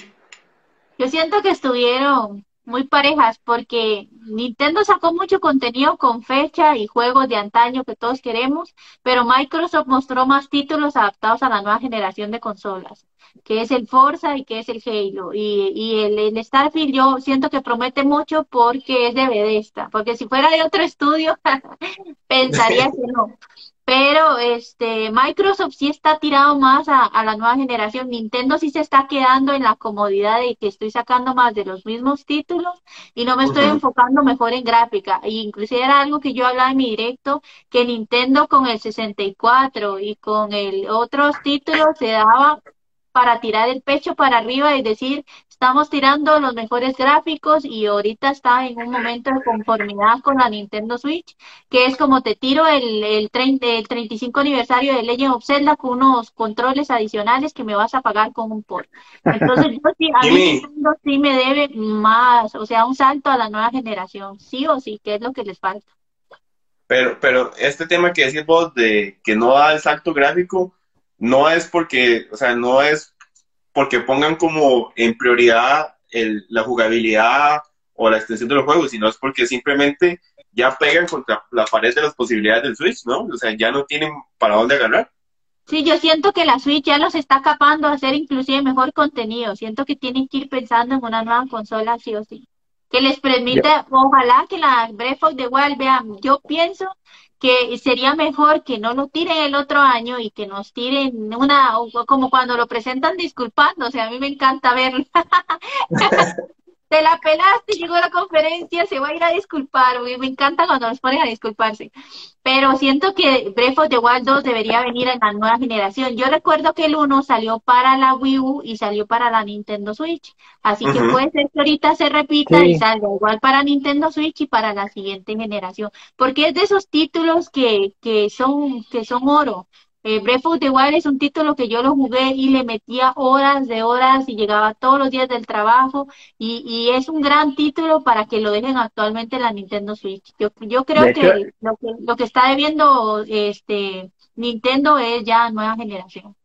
Yo siento que estuvieron muy parejas porque Nintendo sacó mucho contenido con fecha y juegos de antaño que todos queremos, pero Microsoft mostró más títulos adaptados a la nueva generación de consolas, que es el Forza y que es el Halo. Y, y el, el Starfield yo siento que promete mucho porque es de Bethesda, porque si fuera de otro estudio (laughs) pensaría que no. Pero este Microsoft sí está tirado más a, a la nueva generación. Nintendo sí se está quedando en la comodidad de que estoy sacando más de los mismos títulos y no me estoy enfocando mejor en gráfica. Y inclusive era algo que yo hablaba en mi directo, que Nintendo con el 64 y con el otros títulos se daba para tirar el pecho para arriba y decir, estamos tirando los mejores gráficos y ahorita está en un momento de conformidad con la Nintendo Switch, que es como te tiro el, el, 30, el 35 aniversario de Legend of Zelda con unos controles adicionales que me vas a pagar con un port. Entonces, yo sí, a (laughs) mí. Nintendo sí me debe más, o sea, un salto a la nueva generación, sí o sí, que es lo que les falta. pero, pero este tema que decís vos de que no da el salto gráfico, no es porque, o sea, no es porque pongan como en prioridad el- la jugabilidad o la extensión de los juegos, sino es porque simplemente ya pegan contra la pared de las posibilidades del Switch, ¿no? O sea, ya no tienen para dónde agarrar. Sí, yo siento que la Switch ya los está capando a hacer inclusive mejor contenido. Siento que tienen que ir pensando en una nueva consola sí o sí. Que les permite, ojalá que la Breath of the Wild, vean, yo pienso que sería mejor que no lo tiren el otro año y que nos tiren una, como cuando lo presentan disculpándose, a mí me encanta verlo. (laughs) Te la pelaste, llegó a la conferencia, se va a ir a disculpar, güey, me encanta cuando nos ponen a disculparse. Pero siento que Breath of the Wild 2 debería venir en la nueva generación. Yo recuerdo que el 1 salió para la Wii U y salió para la Nintendo Switch. Así que puede ser que ahorita se repita Sí. y salga igual para Nintendo Switch y para la siguiente generación. Porque es de esos títulos que, que son, que son oro. Eh, Breath of the Wild es un título que yo lo jugué y le metía horas de horas y llegaba todos los días del trabajo y, y es un gran título para que lo dejen actualmente en la Nintendo Switch. Yo, yo creo que, hecho- lo que lo que está debiendo este Nintendo es ya nueva generación.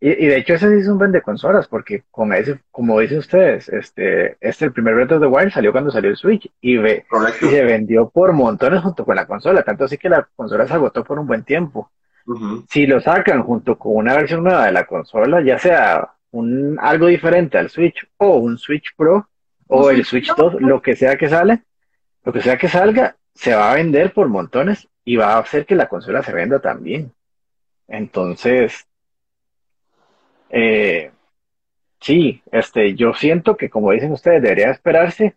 Y, y de hecho ese sí es un vende consolas, porque con ese, como dicen ustedes, este, este el primer Breath of the Wild salió cuando salió el Switch y, ve, y se vendió por montones junto con la consola, tanto así que la consola se agotó por un buen tiempo. Si lo sacan junto con una versión nueva de la consola, ya sea un algo diferente al Switch o un Switch Pro o Un el Switch Switch Pro. 2, lo que sea que sale, lo que sea que salga, se va a vender por montones y va a hacer que la consola se venda también. Entonces, eh, sí, este, yo siento que como dicen ustedes, debería esperarse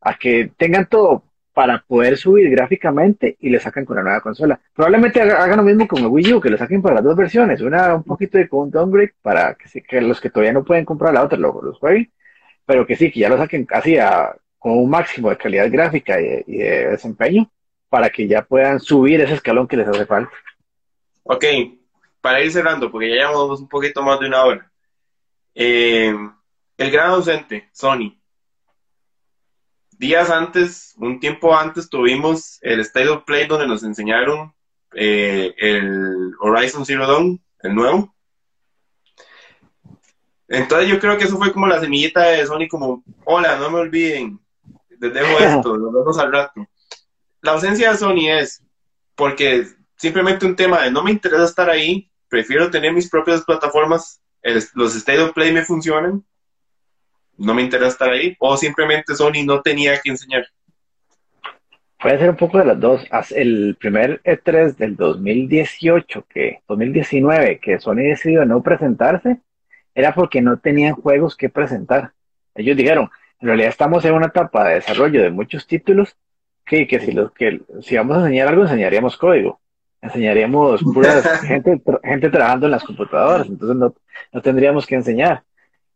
a que tengan todo para poder subir gráficamente y le sacan con la nueva consola. Probablemente haga- hagan lo mismo con el Wii U, que lo saquen para las dos versiones, una un poquito de con downgrade para que, que los que todavía no pueden comprar la otra lo- los jueguen, pero que sí, que ya lo saquen casi a, con un máximo de calidad gráfica y y de desempeño para que ya puedan subir ese escalón que les hace falta. Ok, para ir cerrando, porque ya llevamos un poquito más de una hora. Eh, el gran ausente, Sony. Días antes, un tiempo antes, tuvimos el State of Play donde nos enseñaron eh, el Horizon Zero Dawn, el nuevo. Entonces yo creo que eso fue como la semillita de Sony, como, hola, no me olviden, les dejo (laughs) esto, nos vemos al rato. La ausencia de Sony es porque simplemente un tema de no me interesa estar ahí, prefiero tener mis propias plataformas, el- los State of Play me funcionan, no me interesa estar ahí, o simplemente Sony no tenía que enseñar. Puede ser un poco de las dos. El primer E3 del 2018, que 2019, que Sony decidió no presentarse, era porque no tenían juegos que presentar. Ellos dijeron, en realidad estamos en una etapa de desarrollo de muchos títulos que, que si los que si vamos a enseñar algo, enseñaríamos código. Enseñaríamos pura (laughs) gente, gente trabajando en las computadoras, entonces no, no tendríamos que enseñar.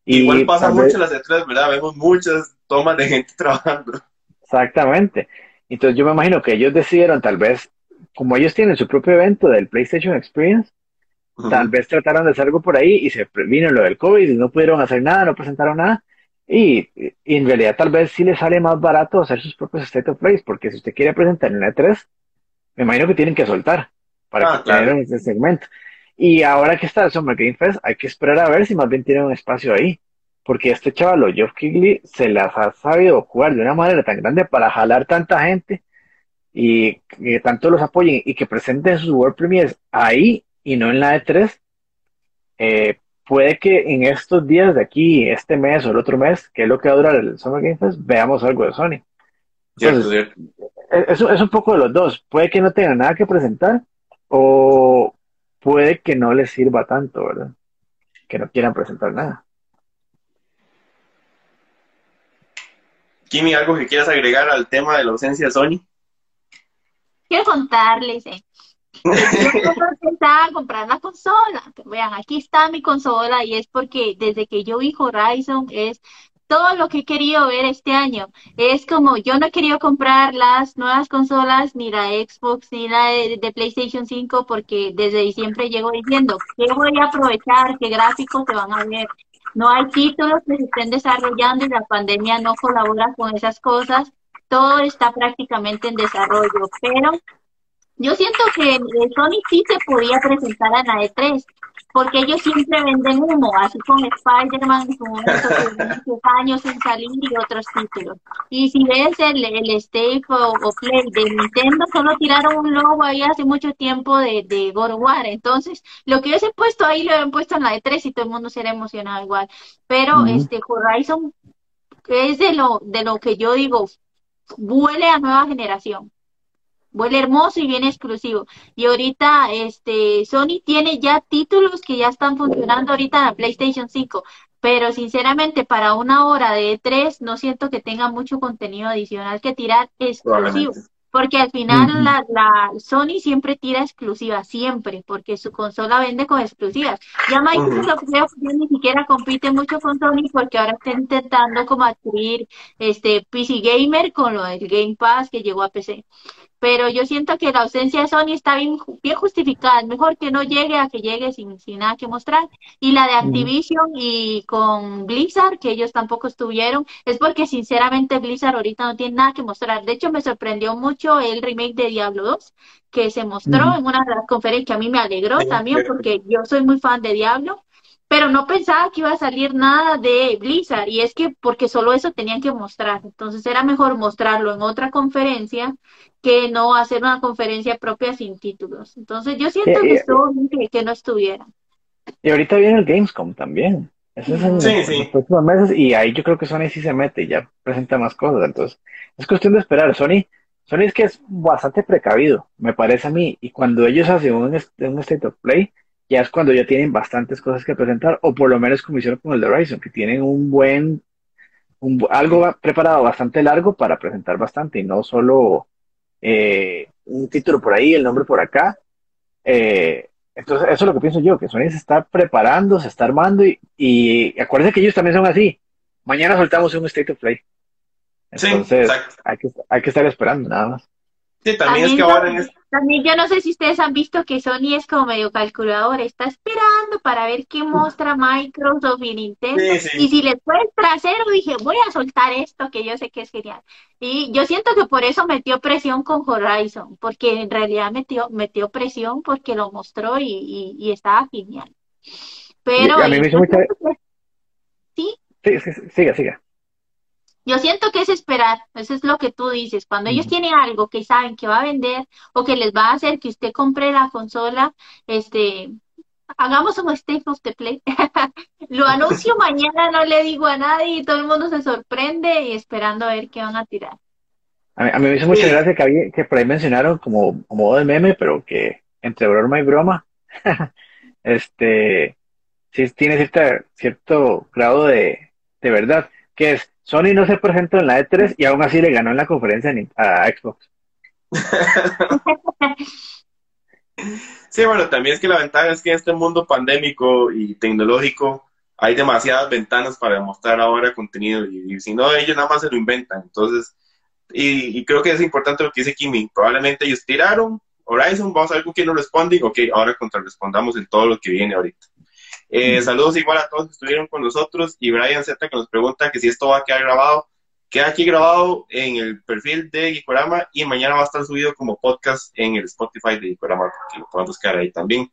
Igual pasa mucho las E3, ¿verdad? Vemos muchas tomas de gente (laughs) trabajando. Exactamente. Entonces yo me imagino que ellos decidieron tal vez, como ellos tienen su propio evento del PlayStation Experience, tal vez trataron de hacer algo por ahí y se vino lo del COVID y no pudieron hacer nada, no presentaron nada. Y, en realidad tal vez sí les sale más barato hacer sus propios State of Play, porque si usted quiere presentar en la E3, me imagino que tienen que soltar para ah, que tener ese segmento. Y ahora que está el Summer Game Fest, hay que esperar a ver si más bien tienen un espacio ahí porque este chaval, Geoff Kigley, se las ha sabido jugar de una manera tan grande para jalar tanta gente y que tanto los apoyen y que presenten sus World Premiers ahí y no en la E3, eh, puede que en estos días de aquí, este mes o el otro mes, que es lo que va a durar el Summer Game Fest, veamos algo de Sony. Entonces, es, es, un poco de los dos. Puede que no tengan nada que presentar o puede que no les sirva tanto, ¿verdad? Que no quieran presentar nada. Kimi, ¿algo que quieras agregar al tema de la ausencia de Sony? Quiero contarles, eh. Yo pensaba comprar la consola. Vean, aquí está mi consola y es porque desde que yo vi Horizon es todo lo que he querido ver este año. Es como yo no he querido comprar las nuevas consolas, ni la Xbox, ni la de, PlayStation 5, porque desde diciembre llego diciendo que voy a aprovechar, qué gráficos se van a ver, no hay títulos que se estén desarrollando y la pandemia no colabora con esas cosas. Todo está prácticamente en desarrollo, pero yo siento que Sony sí se podía presentar a la E3, porque ellos siempre venden humo, así con Spider-Man, con (laughs) muchos años sin salir y otros títulos. Y si ves el, el Stake o, Play de Nintendo, solo tiraron un logo ahí hace mucho tiempo de, de God War. Entonces, lo que yo he puesto ahí lo han puesto en la E3 y todo el mundo será emocionado igual. Pero este Horizon es de lo, de lo que yo digo, huele a nueva generación Vuela hermoso y bien exclusivo. Y ahorita este Sony tiene ya títulos que ya están funcionando ahorita en la PlayStation 5, pero sinceramente para una hora de E3 no siento que tenga mucho contenido adicional que tirar exclusivo. Porque al final la, la, Sony siempre tira exclusivas, siempre, porque su consola vende con exclusivas. Ya Microsoft creo que ni siquiera compite mucho con Sony porque ahora está intentando como adquirir este PC Gamer con lo del Game Pass que llegó a PC pero yo siento que la ausencia de Sony está bien, bien justificada. Es mejor que no llegue a que llegue sin, sin nada que mostrar. Y la de Activision y con Blizzard, que ellos tampoco estuvieron, es porque sinceramente Blizzard ahorita no tiene nada que mostrar. De hecho, me sorprendió mucho el remake de Diablo 2, que se mostró en una de las conferencias que a mí me alegró también, porque yo soy muy fan de Diablo pero no pensaba que iba a salir nada de Blizzard y es que porque solo eso tenían que mostrar, entonces era mejor mostrarlo en otra conferencia que no hacer una conferencia propia sin títulos. Entonces yo siento que estuvo bien que, no estuviera. Y ahorita viene el Gamescom también. Eso es en los próximos meses y ahí yo creo que Sony sí se mete y ya presenta más cosas. Entonces es cuestión de esperar. Sony, Sony es que es bastante precavido, me parece a mí. Y cuando ellos hacen un, un State of Play, ya es cuando ya tienen bastantes cosas que presentar, o por lo menos como hicieron con el de Horizon, que tienen un buen, un, algo preparado bastante largo para presentar bastante y no solo eh, un título por ahí, el nombre por acá. Eh, entonces, eso es lo que pienso yo, que Sony se está preparando, se está armando y, y acuérdense que ellos también son así. Mañana soltamos un State of Play. Entonces, hay, que, hay que estar esperando nada más. Sí, también, es que ahora en También yo no sé si ustedes han visto que Sony es como medio calculador, está esperando para ver qué muestra Microsoft y Nintendo. Y si les fue el trasero, dije, voy a soltar esto que yo sé que es genial. Y yo siento que por eso metió presión con Horizon, porque en realidad metió, metió presión porque lo mostró y, y, estaba genial. Pero... ¿Sí? Sí, sí, siga, siga. Yo siento que es esperar, eso es lo que tú dices. Cuando ellos tienen algo que saben que va a vender o que les va a hacer que usted compre la consola, este, hagamos un State of the Play. (laughs) lo anuncio (laughs) mañana, no le digo a nadie y todo el mundo se sorprende y esperando a ver qué van a tirar. A mí, a mí me hizo mucha gracia que, había, que por ahí mencionaron como, como modo de meme, pero que entre broma y broma, (laughs) este, sí tiene cierta, cierto grado de, de verdad, que es, Sony no se presentó en la E3 (laughs) y aún así le ganó en la conferencia a Xbox. (laughs) Sí, bueno, también es que la ventaja es que en este mundo pandémico y tecnológico hay demasiadas ventanas para demostrar ahora contenido y, si no, ellos nada más se lo inventan. Entonces, y, creo que es importante lo que dice Kimi. Probablemente ellos tiraron Horizon, vamos a ver con quién nos responden. Ok, ahora contrarrespondamos en todo lo que viene ahorita. Eh, saludos igual a todos que estuvieron con nosotros y Brian Z que nos pregunta que si esto va a quedar grabado. Queda aquí grabado en el perfil de Gikorama y mañana va a estar subido como podcast en el Spotify de Gikorama, que lo pueden buscar ahí también.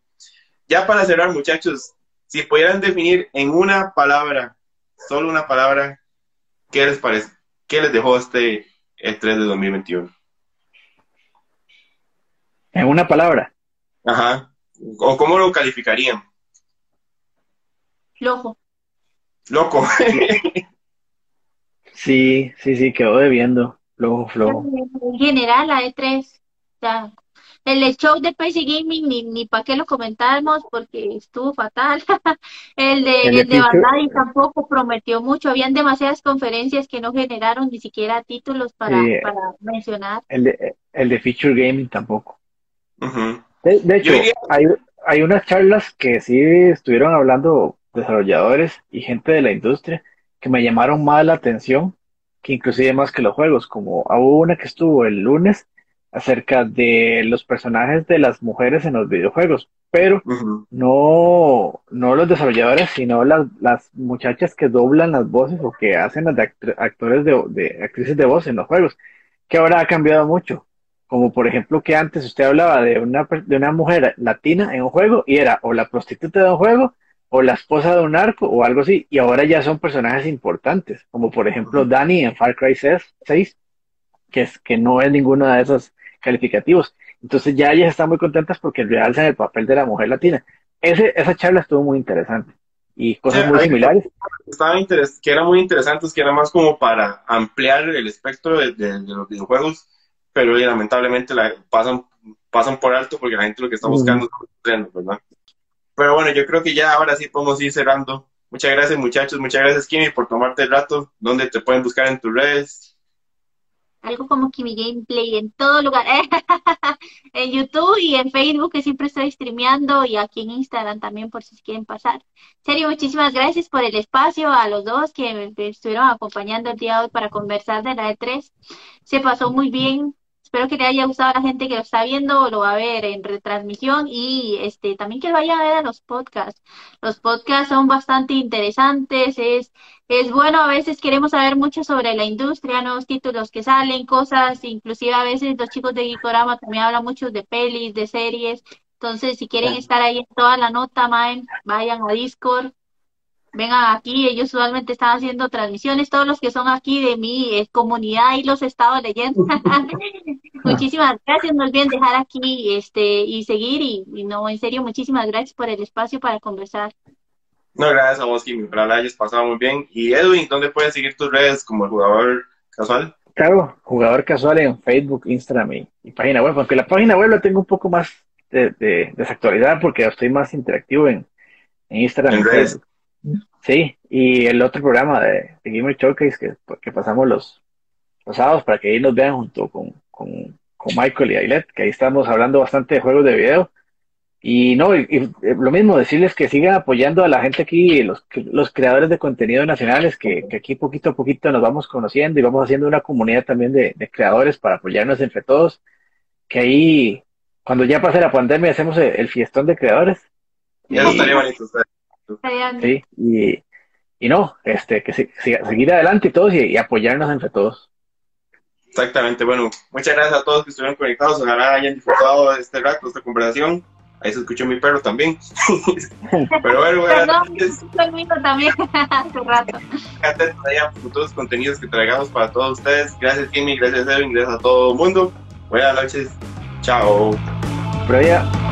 Ya para cerrar, muchachos, si pudieran definir en una palabra, solo una palabra, ¿qué les parece? ¿Qué les dejó este E3 de 2021? En una palabra. Ajá. ¿O cómo lo calificarían? Loco. Loco. (laughs) Sí, sí, sí, quedó debiendo. Flojo, flojo. En general, la E3. O sea, el show de PC Gaming, ni, ni para qué lo comentamos, porque estuvo fatal. (laughs) el de, el, de Bandai tampoco prometió mucho. Habían demasiadas conferencias que no generaron ni siquiera títulos para, para mencionar. El de, el de Feature Gaming tampoco. de, de, hecho, hay, hay unas charlas que sí estuvieron hablando desarrolladores y gente de la industria que me llamaron más la atención, que inclusive más que los juegos, como hubo una que estuvo el lunes acerca de los personajes de las mujeres en los videojuegos, pero no, no los desarrolladores, sino las, las muchachas que doblan las voces o que hacen las de actores de, de actrices de voz en los juegos, que ahora ha cambiado mucho. Como por ejemplo que antes usted hablaba de una, de una mujer latina en un juego y era o la prostituta de un juego o la esposa de un arco o algo así, y ahora ya son personajes importantes, como por ejemplo Dani en Far Cry 6, que, es, que no es ninguno de esos calificativos. Entonces ya ellas están muy contentas porque realzan el papel de la mujer latina. Ese, esa charla estuvo muy interesante y cosas muy similares. Estaban que eran muy interesantes, que era más como para ampliar el espectro de, los videojuegos, pero lamentablemente la, pasan, pasan por alto porque la gente lo que está buscando es ¿verdad? Pero bueno, yo creo que ya ahora sí podemos ir cerrando. Muchas gracias, muchachos. Muchas gracias, Kimi, por tomarte el rato. ¿Dónde te pueden buscar en tus redes? Algo como Kimi Gameplay en todo lugar. (laughs) en YouTube y en Facebook, que siempre estoy streameando, y aquí en Instagram también, por si quieren pasar. Serio, muchísimas gracias por el espacio a los dos que me estuvieron acompañando el día de hoy para conversar de la E3. Se pasó muy bien. Espero que le haya gustado a la gente que lo está viendo o lo va a ver en retransmisión y este también que lo vaya a ver a los podcasts. Los podcasts son bastante interesantes, es, es bueno, a veces queremos saber mucho sobre la industria, nuevos títulos que salen, cosas, inclusive a veces los chicos de Gikorama también hablan mucho de pelis, de series. Entonces, si quieren estar ahí en toda la nota, vayan a Discord, vengan aquí, ellos usualmente están haciendo transmisiones, todos los que son aquí de mi eh, comunidad y los he estado leyendo. (laughs) (laughs) muchísimas gracias, no olviden dejar aquí este y seguir y, no, en serio, muchísimas gracias por el espacio para conversar. No, gracias a vos, Kimi, para la hayas pasado muy bien. Y Edwin, ¿dónde puedes seguir tus redes como el jugador casual? Claro, jugador casual en Facebook, Instagram y, página web, aunque la página web la tengo un poco más de, desactualidad porque estoy más interactivo en, Instagram. En redes. Sí, y el otro programa de, Gamer Showcase que, que pasamos los, los, sábados para que ahí nos vean junto con, con, Michael y Ailet, que ahí estamos hablando bastante de juegos de video. Y no, y, eh, lo mismo, decirles que sigan apoyando a la gente aquí, los, los creadores de contenido nacionales, que, que, aquí poquito a poquito nos vamos conociendo y vamos haciendo una comunidad también de, de creadores para apoyarnos entre todos. Que ahí, cuando ya pase la pandemia, hacemos el, fiestón de creadores. Ya no estaría bonito. Sí, y, y no, este, que seguir adelante y todos y, apoyarnos entre todos. Exactamente, bueno, muchas gracias a todos que estuvieron conectados, ojalá hayan disfrutado de este rato, esta conversación. Ahí se escuchó mi perro también. (laughs) Pero bueno, bueno. también (laughs) hace rato. Atentos a futuros contenidos que traigamos para todos ustedes. Gracias, Kimmy, gracias, Edwin, gracias a todo el mundo. Buenas noches. Chao. Pero ya.